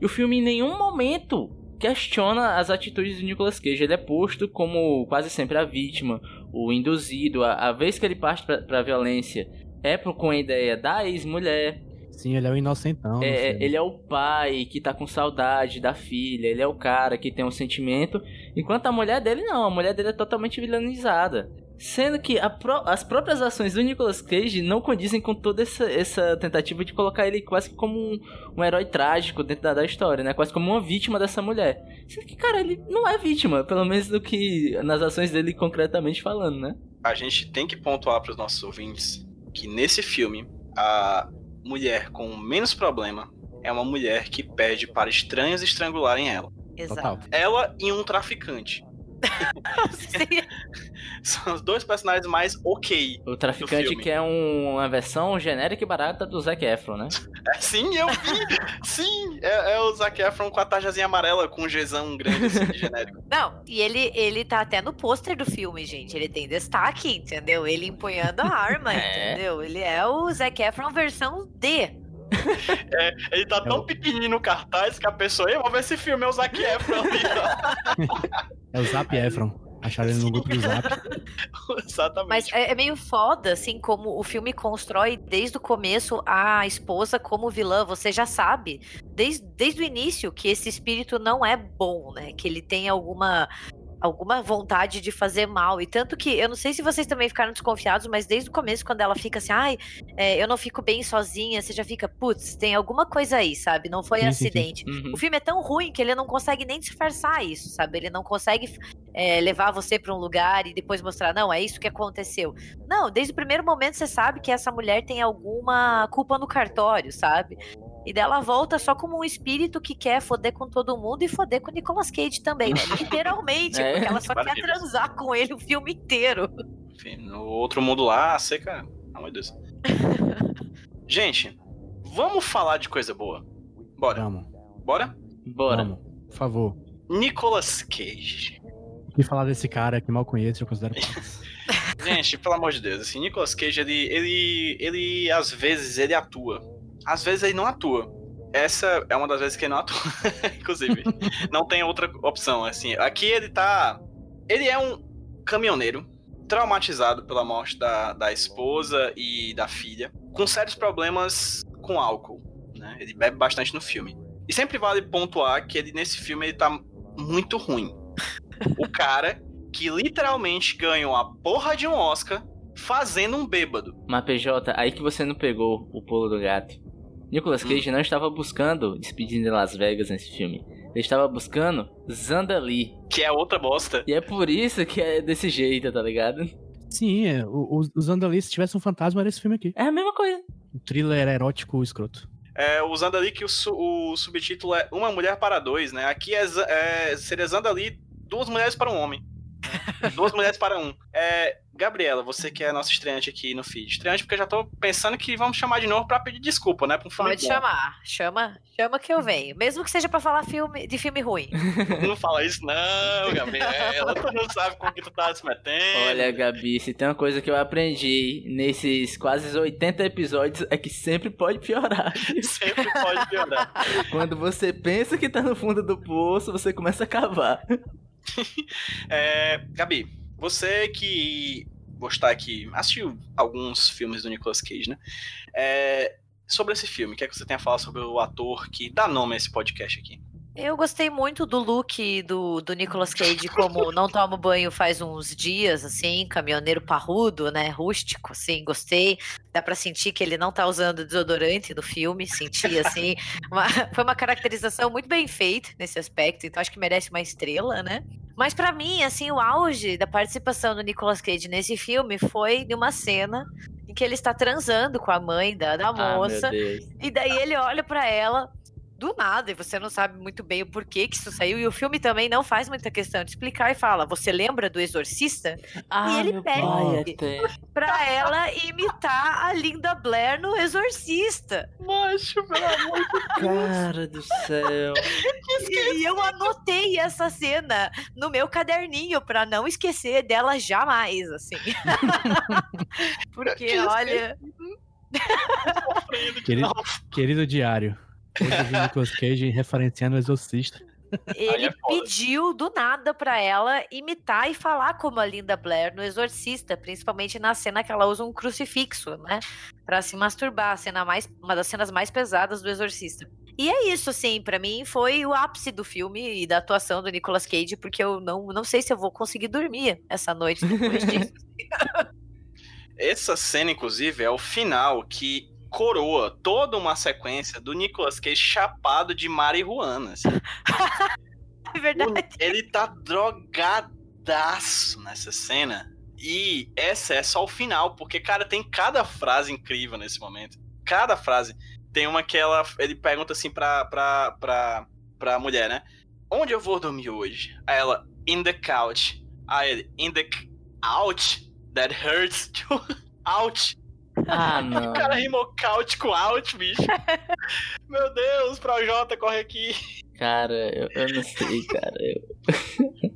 E o filme em nenhum momento questiona as atitudes do Nicolas Cage. Ele é posto como quase sempre a vítima, o induzido. A, a vez que ele parte pra, pra violência é por, com a ideia da ex-mulher. Sim, ele é o inocentão. no É, ele é o pai que tá com saudade da filha, ele é o cara que tem um sentimento, enquanto a mulher dele não, a mulher dele é totalmente vilanizada. Sendo que a pró- as próprias ações do Nicolas Cage não condizem com toda essa, essa tentativa de colocar ele quase como um, um herói trágico dentro da, da história, né? Quase como uma vítima dessa mulher. Sendo que, cara, ele não é vítima, pelo menos do que nas ações dele concretamente falando, né? A gente tem que pontuar para os nossos ouvintes que nesse filme a mulher com menos problema é uma mulher que pede para estranhos estrangularem ela. Exato. Ela e um traficante. São os dois personagens mais ok. O traficante que é um- uma versão genérica e barata do Zac Efron, né? É, sim, eu vi! sim! É, é o Zac Efron com a tajazinha amarela com um Gzão grande assim, genérico. Não, e ele, ele tá até no pôster do filme, gente. Ele tem destaque, entendeu? Ele empunhando a arma, É. entendeu? Ele é o Zac Efron versão D. Ele tá tão pequenininho no cartaz que a pessoa, ei, vou ver esse filme, é o Zac Efron ali, É o Zap Efron. Acharam ele no grupo do Zap. Exatamente. Mas é, é meio foda, assim, como o filme constrói desde o começo a esposa como vilã. Você já sabe, desde, desde o início, que esse espírito não é bom, né? Que ele tem alguma. Alguma vontade de fazer mal. E tanto que, eu não sei se vocês também ficaram desconfiados, mas desde o começo, quando ela fica assim, ai, é, eu não fico bem sozinha, você já fica, putz, tem alguma coisa aí, sabe? Não foi Sim, sim, sim. acidente. Uhum. O filme é tão ruim que ele não consegue nem disfarçar isso, sabe? Ele não consegue é, levar você pra um lugar e depois mostrar, não, é isso que aconteceu. Não, desde o primeiro momento você sabe que essa mulher tem alguma culpa no cartório, sabe? E dela volta só como um espírito que quer foder com todo mundo e foder com o Nicolas Cage também, né? Literalmente, É, porque ela só quer transar com ele o filme inteiro. Enfim, no outro mundo lá, a seca. Ah, meu Deus. Gente, vamos falar de coisa boa. Bora. Vamos. Bora? Bora. Vamos. Por favor. Nicolas Cage. O que falar desse cara que mal conheço, eu considero. Gente, pelo amor de Deus, assim, Nicolas Cage, ele, ele, ele, às vezes, ele atua. Às vezes ele não atua. Essa é uma das vezes que ele não atua, inclusive. Não tem outra opção, assim. Aqui ele tá... Ele é um caminhoneiro traumatizado pela morte da, da esposa e da filha, com sérios problemas com álcool, né? Ele bebe bastante no filme. E sempre vale pontuar que ele, nesse filme, ele tá muito ruim. O cara que literalmente ganhou a porra de um Oscar fazendo um bêbado. Mas PJ, aí que você não pegou o pulo do gato. Nicolas Cage não estava buscando Despedindo de Las Vegas nesse filme. Ele estava buscando Zandali. Que é outra bosta. E é por isso que é desse jeito, tá ligado? Sim, é, o- os, os Andali, se tivesse um fantasma, era esse filme aqui. É a mesma coisa. Um thriller erótico escroto. É, usando ali que o, su- o subtítulo é Uma Mulher para Dois, né? Aqui é, é seria Zandali, Duas Mulheres para um Homem. Duas Mulheres para Um. É, Gabriela, você que é a nossa estreante aqui no feed. Estreante porque eu já tô pensando que vamos chamar de novo pra pedir desculpa, né? Pra um filme Pode bom. chamar, chama, chama que eu venho. Mesmo que seja pra falar filme, de filme ruim. Não fala isso não, Gabriela. tu não sabe com que tu tá se metendo. Olha, Gabi, se tem uma coisa que eu aprendi nesses quase 80 episódios é que sempre pode piorar. Sempre pode piorar. Quando você pensa que tá no fundo do poço, você começa a cavar. É, Gabi, você que gostar que assistiu alguns filmes do Nicolas Cage, né? É, sobre esse filme, o que é que você tem a falar sobre o ator que dá nome a esse podcast aqui? Eu gostei muito do look do, do Nicolas Cage, como não tomo banho faz uns dias, assim, caminhoneiro parrudo, né, rústico, assim, gostei. Dá pra sentir que ele não tá usando desodorante no filme, senti, assim, uma- foi uma caracterização muito bem feita nesse aspecto, então acho que merece uma estrela, né. Mas pra mim, assim, o auge da participação do Nicolas Cage nesse filme foi de uma cena em que ele está transando com a mãe da, da Ah, moça. Deus. E daí ele olha pra ela do nada, e você não sabe muito bem o porquê que isso saiu. E o filme também não faz muita questão de explicar e fala: Você lembra do Exorcista? Ah, ele meu pede. pai. Pra ela imitar a Linda Blair no Exorcista. Macho, pelo amor de Cara do céu. E eu anotei essa cena no meu caderninho pra não esquecer dela jamais, assim. Porque, olha. Querido, querido diário. Hoje eu vi Nicolas Cage referenciando o Exorcista. Ele é pediu do nada pra ela imitar e falar como a Linda Blair no Exorcista, principalmente na cena que ela usa um crucifixo, né? Pra se masturbar, a cena mais, uma das cenas mais pesadas do Exorcista. E é isso, assim, pra mim foi o ápice do filme e da atuação do Nicolas Cage, porque eu não, não sei se eu vou conseguir dormir essa noite depois disso. Essa cena, inclusive, é o final que coroa toda uma sequência do Nicolas Cage chapado de marihuana. assim. É verdade. Ele tá drogadaço nessa cena. E essa é só o final, porque, cara, tem cada frase incrível nesse momento. Cada frase. Tem uma que ela, ele pergunta assim pra, pra, pra, pra mulher, né? Onde eu vou dormir hoje? Aí ela, in the couch. Aí ele, in the c- ouch? That hurts. Tipo, Ah, O não. cara rimou couch com out, bicho. Meu Deus, Projota, corre aqui. Cara, eu, eu não sei, cara. Eu...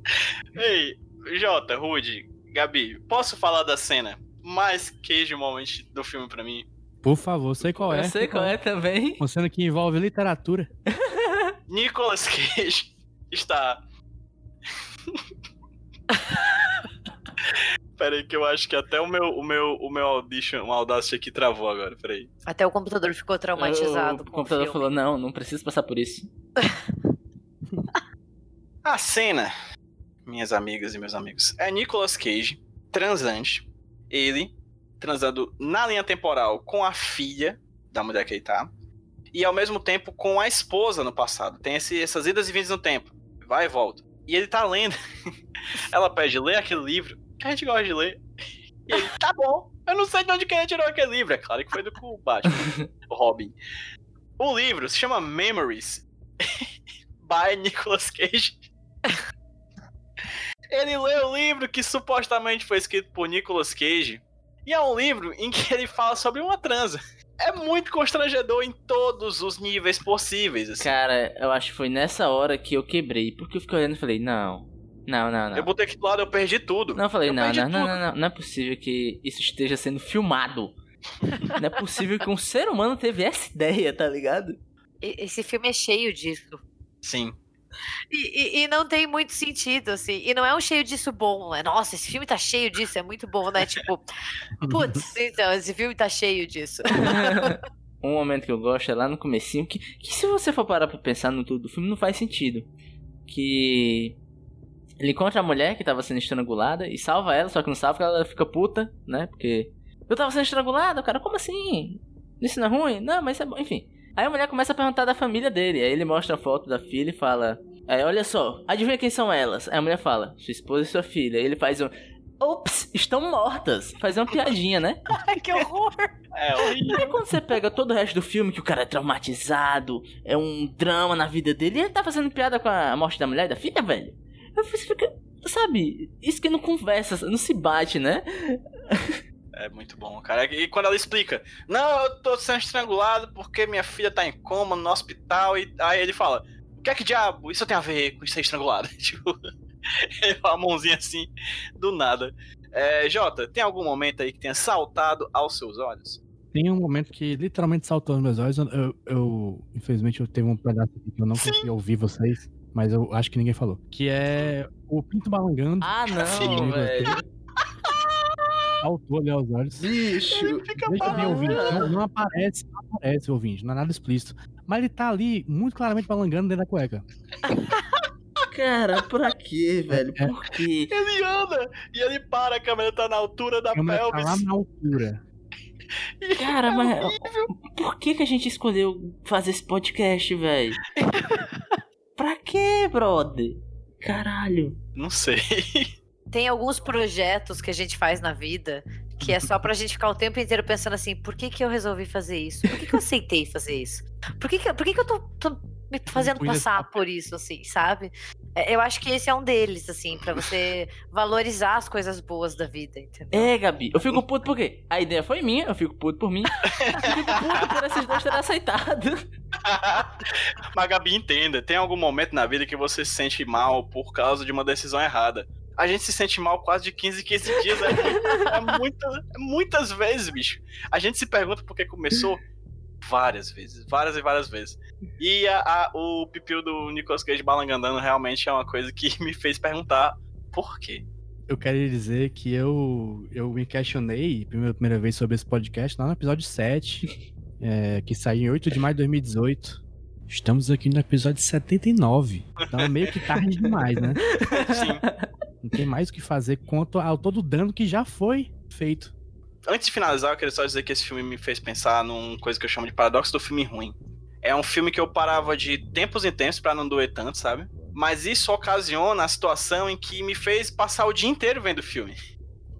Ei, Jota, Rude, Gabi, posso falar da cena mais queijo moment do filme pra mim? Por favor, sei qual é. eu sei qual é também. Uma cena que envolve literatura. Nicolas Cage está. Pera aí que eu acho que até o meu, o meu, o meu audition, o Audacity aqui travou agora, peraí. Até o computador ficou traumatizado. O com computador filme. falou: não, não preciso passar por isso. A cena, minhas amigas e meus amigos, é Nicolas Cage, transante, ele transando na linha temporal com a filha da mulher que ele tá, e ao mesmo tempo com a esposa no passado. Tem esse- essas idas e vindas no tempo, vai e volta. E ele tá lendo. Ela pede, lê aquele livro a gente gosta de ler. E ele, tá bom, eu não sei de onde que ele tirou aquele livro. É claro que foi do Batman, o Robin. O livro se chama Memories, by Nicolas Cage. Ele lê o livro que supostamente foi escrito por Nicolas Cage. E é um livro em que ele fala sobre uma transa. É muito constrangedor em todos os níveis possíveis. assim. Cara, eu acho que foi nessa hora que eu quebrei. Porque eu fiquei olhando e falei: não, não, não, não. Eu botei aqui do lado, eu perdi tudo. Não, eu falei, Eu não, não, não, não, não, não é possível que isso esteja sendo filmado. não é possível que um ser humano teve essa ideia, tá ligado? Esse filme é cheio disso. Sim. E, e- e não tem muito sentido, assim. E não é um cheio disso bom, né? Nossa, esse filme tá cheio disso, é muito bom, né? Tipo, putz, então, esse filme tá cheio disso. um momento que eu gosto é lá no comecinho, que, que se você for parar pra pensar no tudo do filme, não faz sentido. Que ele encontra a mulher que tava sendo estrangulada e salva ela, só que não salva porque ela fica puta, né? Porque eu tava sendo estrangulada, cara, como assim? Isso não é ruim? Não, mas isso é bom, enfim. Aí a mulher começa a perguntar da família dele, aí ele mostra a foto da filha e fala: Aí, olha só, adivinha quem são elas? Aí a mulher fala: Sua esposa e sua filha. Aí ele faz um. Ops, estão mortas. Faz uma piadinha, né? Ai, que horror! É horrível. Aí quando você pega todo o resto do filme, que o cara é traumatizado, é um drama na vida dele, e ele tá fazendo piada com a morte da mulher e da filha, velho. Você fica, sabe, isso que não conversa, não se bate, né? É muito bom, cara. E quando ela explica, não, eu tô sendo estrangulado porque minha filha tá em coma no hospital. E aí ele fala, o que é que diabo isso tem a ver com ser estrangulado? tipo, a mãozinha assim, do nada. É, Jota, tem algum momento aí que tenha saltado aos seus olhos? Tem um momento que literalmente saltou nos meus olhos. Eu, eu- infelizmente, eu teve um pedaço aqui que eu não consegui ouvir vocês, mas eu acho que ninguém falou. Que é o Pinto balangando. Ah, não, velho. Saltou ali aos olhos. Bicho. Veja bem, ouvinte. Não, não aparece, não aparece, ouvinte. Não é nada explícito. Mas ele tá ali, muito claramente balangando dentro da cueca. Cara, pra quê, velho? É. Por quê? Ele anda e ele para, a câmera tá na altura da A câmera tá lá pelvis. na altura. Cara, mas por que que a gente escolheu fazer esse podcast, velho? Pra quê, brother? Caralho. Não sei. Tem alguns projetos que a gente faz na vida Que é só pra gente ficar o tempo inteiro pensando assim, por que que eu resolvi fazer isso? Por que que eu aceitei fazer isso? Por que que, por que, que eu tô, tô me fazendo passar por isso, assim, sabe? É, Eu acho que esse é um deles, assim, pra você valorizar as coisas boas da vida, entendeu? É, Gabi, eu fico puto por quê? A ideia foi minha, eu fico puto por mim. Eu fico puto por esses dois terem aceitado. Mas, Gabi, entenda, tem algum momento na vida que você se sente mal por causa de uma decisão errada. A gente se sente mal quase de 15 em 15 dias. É, muito- é é muitas vezes, bicho. A gente se pergunta por que começou várias vezes. Várias e várias vezes. E a- a- o pipil do Nicolas Cage balangandando realmente é uma coisa que me fez perguntar por quê. Eu quero dizer que eu, eu me questionei pela primeira vez sobre esse podcast lá no episódio 7, é, que saiu em 8 de maio de 2018. Estamos aqui no episódio 79. Então meio que tarde demais, né? Sim. Não tem mais o que fazer quanto ao todo o dano que já foi feito. Antes de finalizar, eu queria só dizer que esse filme me fez pensar numa coisa que eu chamo de paradoxo do filme ruim. É um filme que eu parava de tempos em tempos pra não doer tanto, sabe? Mas isso ocasiona a situação em que me fez passar o dia inteiro vendo o filme.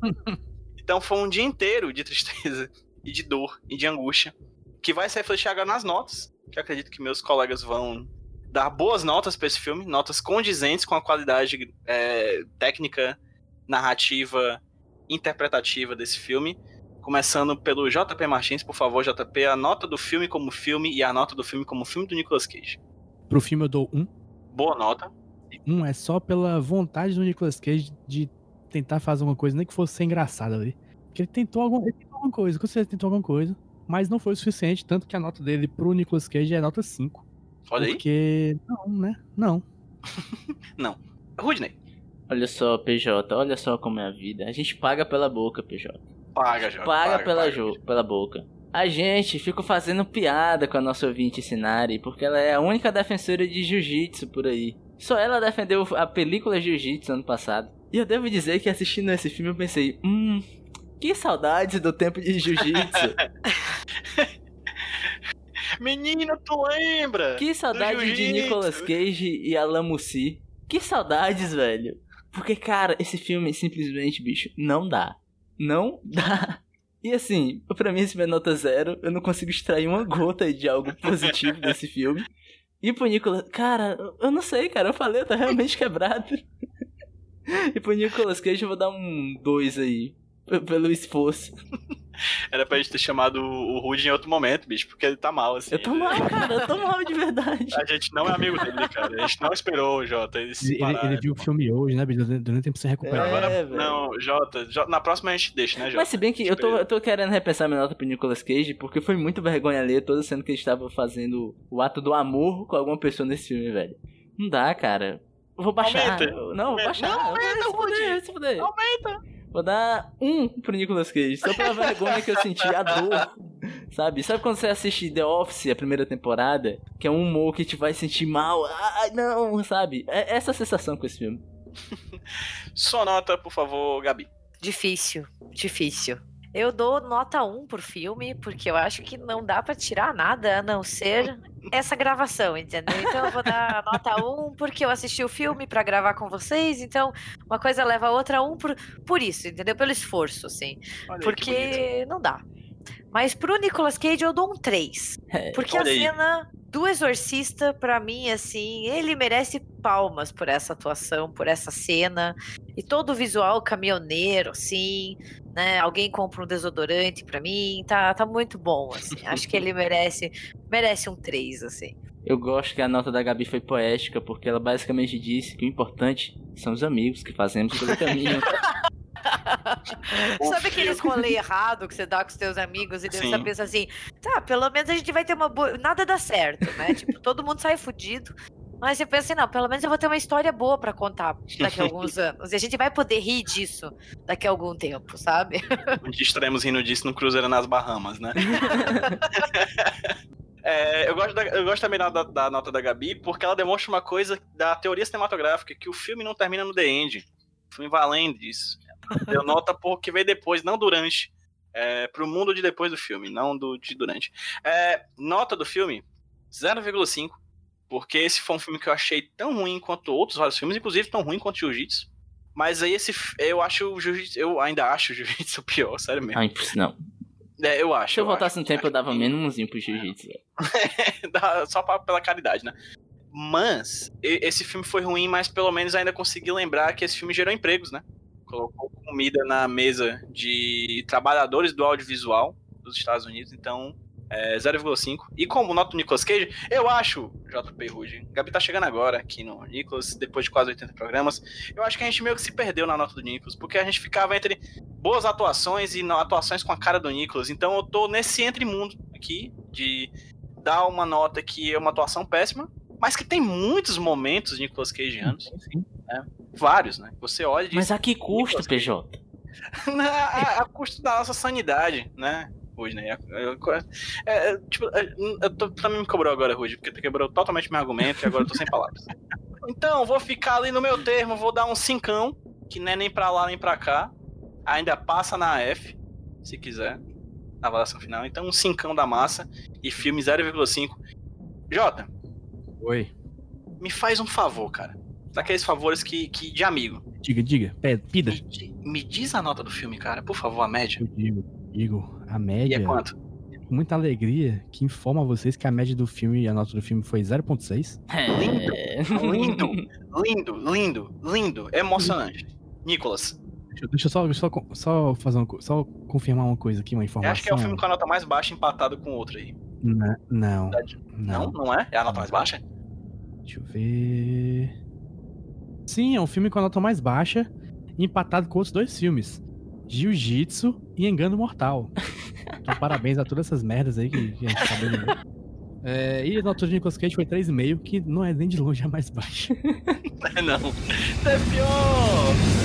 então foi um dia inteiro de tristeza e de dor e de angústia que vai se refletir agora nas notas, que eu acredito que meus colegas vão dar boas notas pra esse filme, notas condizentes com a qualidade é, técnica, narrativa, interpretativa desse filme. Começando pelo JP Martins, por favor, JP, a nota do filme como filme e a nota do filme como filme do Nicolas Cage. Pro filme eu dou um. Boa nota. Um é só pela vontade do Nicolas Cage de tentar fazer alguma coisa, nem que fosse ser engraçado ali. Porque ele tentou, algum, ele tentou alguma coisa, com certeza tentou alguma coisa, mas não foi o suficiente, tanto que a nota dele pro Nicolas Cage é nota 5. Olha aí. Porque. Não, né? Não. Rudney, Olha só, PJ, olha só como é a vida. A gente paga pela boca, PJ. Paga, Jorge. Paga, pela, paga. jo- pela boca. A gente fica fazendo piada com a nossa ouvinte Sinari, porque ela é a única defensora de jiu-jitsu por aí. Só ela defendeu a película Jiu-Jitsu ano passado. E eu devo dizer que assistindo esse filme eu pensei, hum, que saudades do tempo de jiu-jitsu. Menina, tu lembra? que saudade de. Nicolas Cage e Alan Mussi. Que saudades, velho. Porque, cara, esse filme simplesmente, bicho, não dá. Não dá. E assim, pra mim esse meu nota zero, eu não consigo extrair uma gota de algo positivo desse filme. E pro Nicolas, cara, eu não sei, cara, eu falei, eu tô realmente quebrado. E pro Nicolas Cage eu vou dar um 2 aí, pelo esforço. Era pra gente ter chamado o Rude em outro momento, bicho, porque ele tá mal, assim. Eu tô mal, cara, eu tô mal de verdade. A gente não é amigo dele, cara. A gente não esperou o Jota. Ele, se Ele, ele- parar. ele viu o filme hoje, né, bicho? Durante tempo sem recuperar. É, Agora, velho. não, Jota, Jota, na próxima a gente deixa, né, Jota? Mas se bem que eu tô, eu tô querendo repensar minha nota pro Nicolas Cage, porque foi muito vergonha ler toda sendo que ele estava fazendo o ato do amor com alguma pessoa nesse filme, velho. Não dá, cara. Eu vou baixar. Aumenta. Eu- Não, vou baixar. Não, Eu aumenta, se fuder, Rudy. se fuder. Aumenta! Vou dar um pro Nicolas Cage, só pela vergonha que eu senti, a dor. Sabe? Sabe quando você assiste The Office, a primeira temporada? Que é um humor que te vai sentir mal. Ai, não, sabe? É essa a sensação com esse filme. Sua nota, por favor, Gabi. Difícil, difícil. Eu dou nota 1 por filme, porque eu acho que não dá pra tirar nada a não ser essa gravação, entendeu? Então eu vou dar nota 1 porque eu assisti o filme pra gravar com vocês, então uma coisa leva a outra 1 por, por isso, entendeu? Pelo esforço, assim. Olha. Porque não dá. Mas pro Nicolas Cage eu dou um 3. É, Porque olha a aí. cena do Exorcista, pra mim, assim, ele merece palmas por essa atuação, por essa cena. E todo o visual caminhoneiro, assim, né? Alguém compra um desodorante pra mim, tá, tá muito bom, assim. Acho que ele merece, merece um 3, assim. Eu gosto que a nota da Gabi foi poética, porque ela basicamente disse que o importante são os amigos que fazemos pelo caminho. Sabe aqueles rolê errado que você dá com os teus amigos e Sim. pensa assim, tá, pelo menos a gente vai ter uma boa. Nada dá certo, né? tipo, todo mundo sai fudido. Mas você pensa assim, não, pelo menos eu vou ter uma história boa pra contar daqui a alguns anos. E a gente vai poder rir disso daqui a algum tempo, sabe? Um dia estaremos rindo disso no Cruzeiro nas Bahamas, né? É, eu, gosto da- eu gosto também da, da- da nota da Gabi, porque ela demonstra uma coisa da teoria cinematográfica, que o filme não termina no The End. O filme vai além disso. Deu nota por que veio depois, não durante. É, pro mundo de depois do filme, não do de durante. É, nota do filme, 0,5. Porque esse foi um filme que eu achei tão ruim quanto outros vários filmes, inclusive tão ruim quanto Jiu-Jitsu. Mas aí esse. Eu acho o Jiu-Jitsu. Eu ainda acho o Jiu-Jitsu pior, sério mesmo. Ah, não. É, eu acho. Se eu eu voltasse acho, no tempo, eu dava menos umzinho pro jiu-jitsu. Só pra- pela caridade, né? Mas, esse filme foi ruim, mas pelo menos ainda consegui lembrar que esse filme gerou empregos, né? Colocou comida na mesa de trabalhadores do audiovisual dos Estados Unidos, então é 0,5. E como nota do Nicolas Cage, eu acho, JP Rude, Gabi tá chegando agora aqui no Nicolas, depois de quase 80 programas, eu acho que a gente meio que se perdeu na nota do Nicolas, porque a gente ficava entre boas atuações e atuações com a cara do Nicolas, então eu tô nesse entre mundo aqui de dar uma nota que é uma atuação péssima, mas que tem muitos momentos Nicolas Cageanos, Sim. Vários, né? Você olha e diz, Mas a que custo, PJ? "Na- a, a custo da nossa sanidade, né? Hoje, né? É, é, é, tipo, é, eu tô, também me cobrou agora, Rude, porque tu quebrou totalmente meu argumento e agora eu tô sem palavras. Então, vou ficar ali no meu termo, vou dar um cincão, que não é nem pra lá nem pra cá. Ainda passa na F, se quiser, na avaliação final. Então, um cincão da massa e filme 0,5. Jota, Oi. me faz um favor, cara. Daqueles favores que, que de amigo. Diga, diga. Pida. Me, me diz a nota do filme, cara, por favor, a média. Eu digo, digo. A E média. é quanto? Com muita alegria que informa a vocês que a média do filme, a nota do filme foi 0.6. É... Lindo, lindo, lindo, lindo, emocionante. Nicolas, Deixa, deixa eu só, eu só, só fazer uma, só confirmar uma coisa aqui, uma eu informação. acho que é o filme com a nota mais baixa empatado com outro aí. Não, não, Não, não. não é? É a nota mais baixa? Deixa eu ver. Sim, é um filme com a nota mais baixa, empatado com outros dois filmes: Jiu-Jitsu e Engano Mortal. Então, parabéns a todas essas merdas aí que, que a gente acabou de ver. É, e a nota de Nicolas Cage foi 3,5, que não é nem de longe a mais baixa. não. Defiou! Terceiro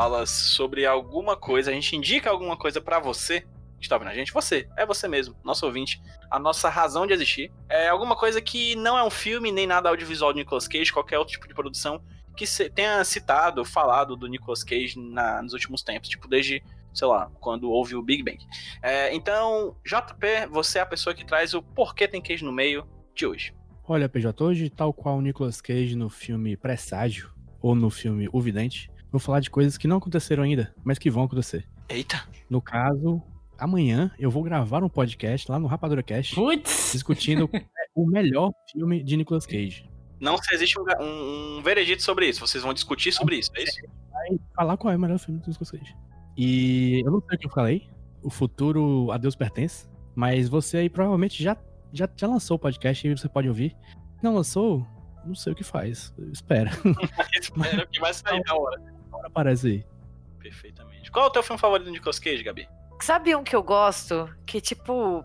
fala sobre alguma coisa, a gente indica alguma coisa pra você que está vendo a gente, você, é você mesmo, nosso ouvinte, a nossa razão de existir. É alguma coisa que não é um filme, nem nada audiovisual de Nicolas Cage, qualquer outro tipo de produção que tenha citado, falado do Nicolas Cage na- nos últimos tempos, tipo desde, sei lá, quando houve o Big Bang. É, então, JP, você é a pessoa que traz o porquê tem Cage no meio de hoje. Olha, PJ, hoje, tal qual o Nicolas Cage no filme Presságio, ou no filme O Vidente, vou falar de coisas que não aconteceram ainda, mas que vão acontecer. Eita! No caso, amanhã eu vou gravar um podcast lá no Rapadura Cast, Putz! discutindo o melhor filme de Nicolas Cage. Não se existe um, um, um veredito sobre isso, vocês vão discutir sobre isso, é isso? Vai falar qual é o melhor filme do Nicolas Cage. E eu não sei o que eu falei, o futuro a Deus pertence, mas você aí provavelmente já, já, já lançou o podcast e você pode ouvir. Não lançou? Não sei o que faz. Espera. Espero que vai sair na hora. Agora aparece aí. Perfeitamente. Qual é o teu filme favorito do Nicolas Cage, Gabi? Sabe um que eu gosto? Que, tipo.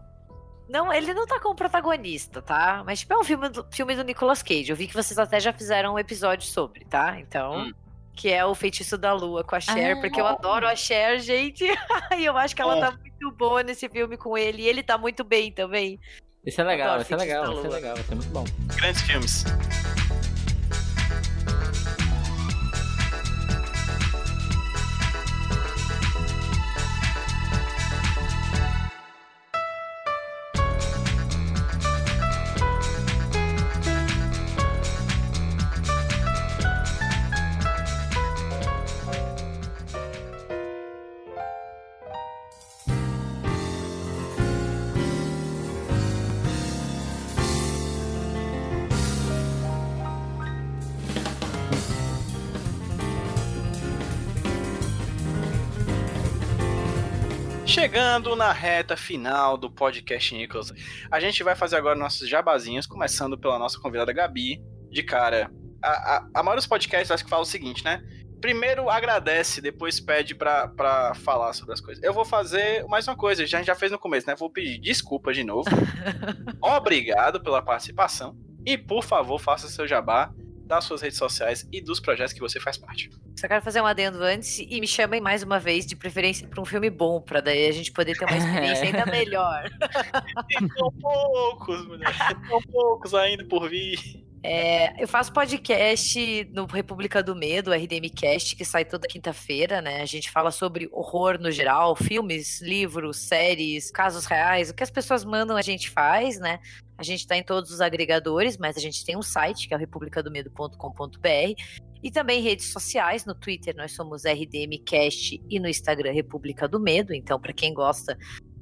Não, ele não tá como protagonista, tá? Mas, tipo, é um filme do, filme do Nicolas Cage. Eu vi que vocês até já fizeram um episódio sobre, tá? Então. Hum. Que é o Feitiço da Lua com a Cher, Ah. porque eu adoro a Cher, gente. E eu acho que ela Oh. tá muito boa nesse filme com ele. E ele tá muito bem também. Isso é legal, isso é legal, isso é legal, isso é muito bom. Grandes filmes. Chegando na reta final do podcast Nicolas, a gente vai fazer agora nossos jabazinhos, começando pela nossa convidada Gabi. De cara, a, a, a maioria dos podcasts acho que fala o seguinte, né? Primeiro agradece, depois pede pra, pra falar sobre as coisas. Eu vou fazer mais uma coisa, já- a gente já fez no começo, né? Vou pedir desculpa de novo. Obrigado pela participação. E, por favor, faça seu jabá das suas redes sociais e dos projetos que você faz parte. Só quero fazer um adendo antes e me chamem mais uma vez, de preferência para um filme bom, pra daí a gente poder ter uma experiência ainda melhor. Tem tão poucos, mulher. Tão poucos ainda por vir. É, eu faço podcast no República do Medo, RDM Cast, que sai toda quinta-feira, né? A gente fala sobre horror no geral, filmes, livros, séries, casos reais, o que as pessoas mandam a gente faz, né? A gente tá em todos os agregadores, mas a gente tem um site, que é o republicadomedo.com.br, e também redes sociais, no Twitter nós somos RDM Cast e no Instagram República do Medo, então para quem gosta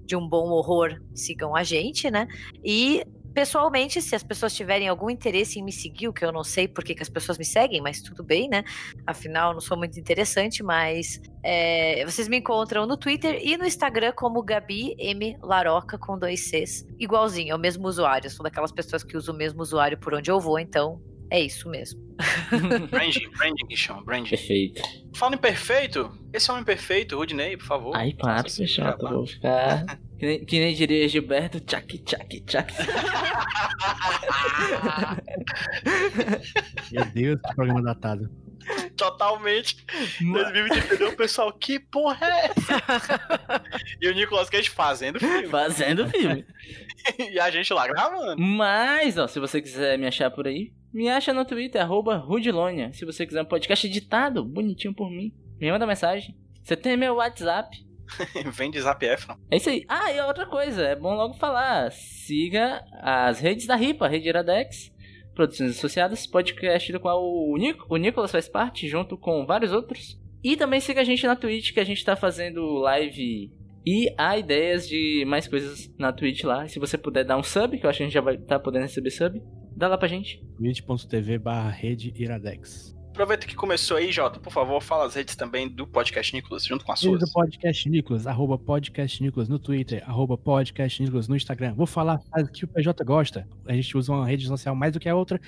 de um bom horror, sigam a gente, né? E pessoalmente, se as pessoas tiverem algum interesse em me seguir, o que eu não sei porque que as pessoas me seguem, mas tudo bem, né? Afinal, eu não sou muito interessante, mas é, vocês me encontram no Twitter e no Instagram como Gabi M Laroca com dois Cs, igualzinho, é o mesmo usuário. Eu sou daquelas pessoas que usam o mesmo usuário por onde eu vou, então é isso mesmo. Branding, branding que chama, branding. Perfeito. Fala em perfeito, esse homem perfeito, Rudney, por favor. Aí, para, jabá. vou ficar. Que nem, que nem diria Gilberto, tchac, tchac, tchac. Meu Deus, que programa datado. Totalmente. 2022, o pessoal, que porra é essa? e o Nicolas Cage fazendo filme. Fazendo filme. e a gente lá gravando. Mas, ó, se você quiser me achar por aí, me acha no Twitter, arroba Rudilonia. Se você quiser um podcast editado, bonitinho por mim, me manda mensagem. Você tem meu WhatsApp. Vem de Zap Efron. É isso aí. Ah, e outra coisa, é bom logo falar. Siga as redes da RIPA, Rede Iradex, Produções Associadas, podcast do qual o, Nic o Nicolas faz parte, junto com vários outros. E também siga a gente na Twitch, que a gente tá fazendo live e há ideias de mais coisas na Twitch lá. Se você puder dar um sub, que eu acho que a gente já vai estar podendo receber sub, dá lá pra gente. twitch.tv barra rede iradex. Aproveita que começou aí, Jota, por favor, fala as redes também do podcast Nicolas, junto com as suas. do Podcast Nicolas, arroba Podcast Nicolas no Twitter, arroba Podcast Nicolas no Instagram. Vou falar as que o PJ gosta. A gente usa uma rede social mais do que a outra,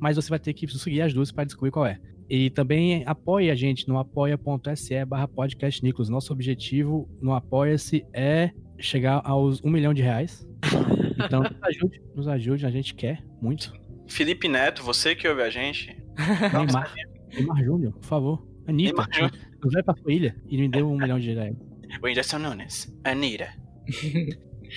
mas você vai ter que seguir as duas para descobrir qual é. E também apoie a gente no apoia.se barra podcast Nicolas. Nosso objetivo no Apoia-se é chegar aos um milhão de reais. Então nos ajude, nos ajude, a gente quer muito. Felipe Neto, você que ouve a gente. Neymar, Neymar Júnior, por favor. Anitta, Neymar Júnior. nos vai pra sua ilha e me deu um milhão de reais. Whindersson Nunes. Anitta.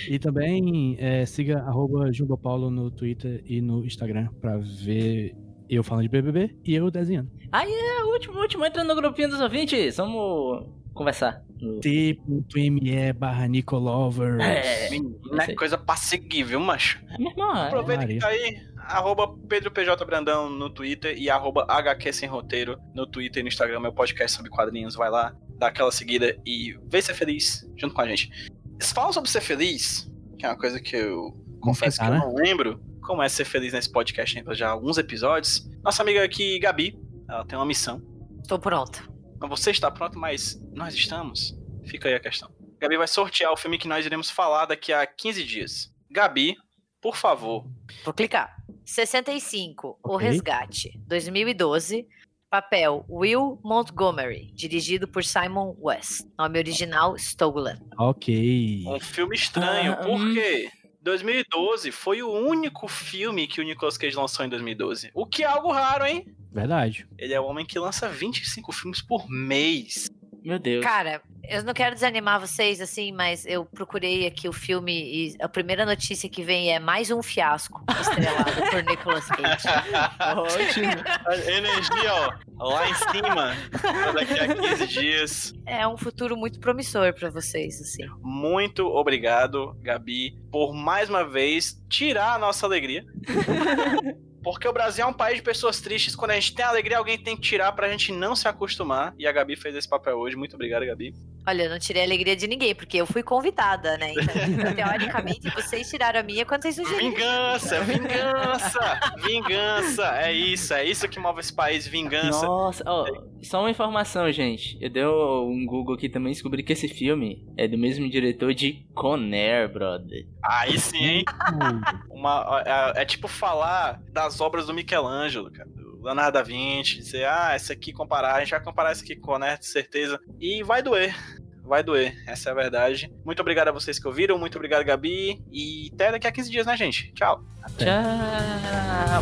E também é, siga arroba Jumbo Paulo no Twitter e no Instagram pra ver eu falando de BBB e eu desenhando. Aí é o último, último, entra no grupinho dos ouvintes. Vamos conversar. No- T.me barra Nicolover. É, Menina, é coisa pra seguir, viu, macho? meu irmão, é. Aproveita Maria. que tá aí, arroba Pedro PJ Brandão no Twitter e arroba HQ Sem Roteiro no Twitter e no Instagram, meu podcast sobre quadrinhos, vai lá, dá aquela seguida e vem ser feliz junto com a gente. Falam sobre ser feliz, que é uma coisa que eu confesso que eu não lembro como é ser feliz nesse podcast né, já há alguns episódios. Nossa amiga aqui, Gabi, ela tem uma missão. Estou pronta. Você está pronto, mas nós estamos? Fica aí a questão. Gabi vai sortear o filme que nós iremos falar daqui a 15 dias. Gabi, por favor, Vou clicar. 65, O Ok. Resgate, 2012. Papel Will Montgomery, dirigido por Simon West. Nome original Stolen. Ok. Um filme estranho, Ah, porque 2012 foi o único filme que o Nicolas Cage lançou em 2012. O que é algo raro, hein? Verdade. Ele é o homem que lança 25 filmes por mês. Meu Deus. Cara, eu não quero desanimar vocês, assim, mas eu procurei aqui o filme e a primeira notícia que vem é mais um fiasco estrelado por Nicolas Cage. Ótimo. Energia, ó, lá em cima, daqui a 15 dias. É um futuro muito promissor pra vocês, assim. Muito obrigado, Gabi, por mais uma vez tirar a nossa alegria. Porque o Brasil é um país de pessoas tristes. Quando a gente tem alegria, alguém tem que tirar pra gente não se acostumar. E a Gabi fez esse papel hoje. Muito obrigado, Gabi. Olha, eu não tirei a alegria de ninguém, porque eu fui convidada, né? Então, teoricamente, vocês tiraram a minha quando vocês sugeriram. Vingança, vingança, vingança. É isso, é isso que move esse país, vingança. Nossa, ó, só uma informação, gente. Eu dei um Google aqui também e descobri que esse filme é do mesmo diretor de Conair, brother. Aí sim, hein? Uma, é, é tipo falar das obras do Michelangelo, cara. Do Leonardo da Vinci, dizer, ah, essa aqui comparar, a gente vai comparar essa aqui com, né, certeza. E vai doer. Vai doer, essa é a verdade. Muito obrigado a vocês que ouviram, muito obrigado, Gabi. E até daqui a 15 dias, né, gente? Tchau. Tchau.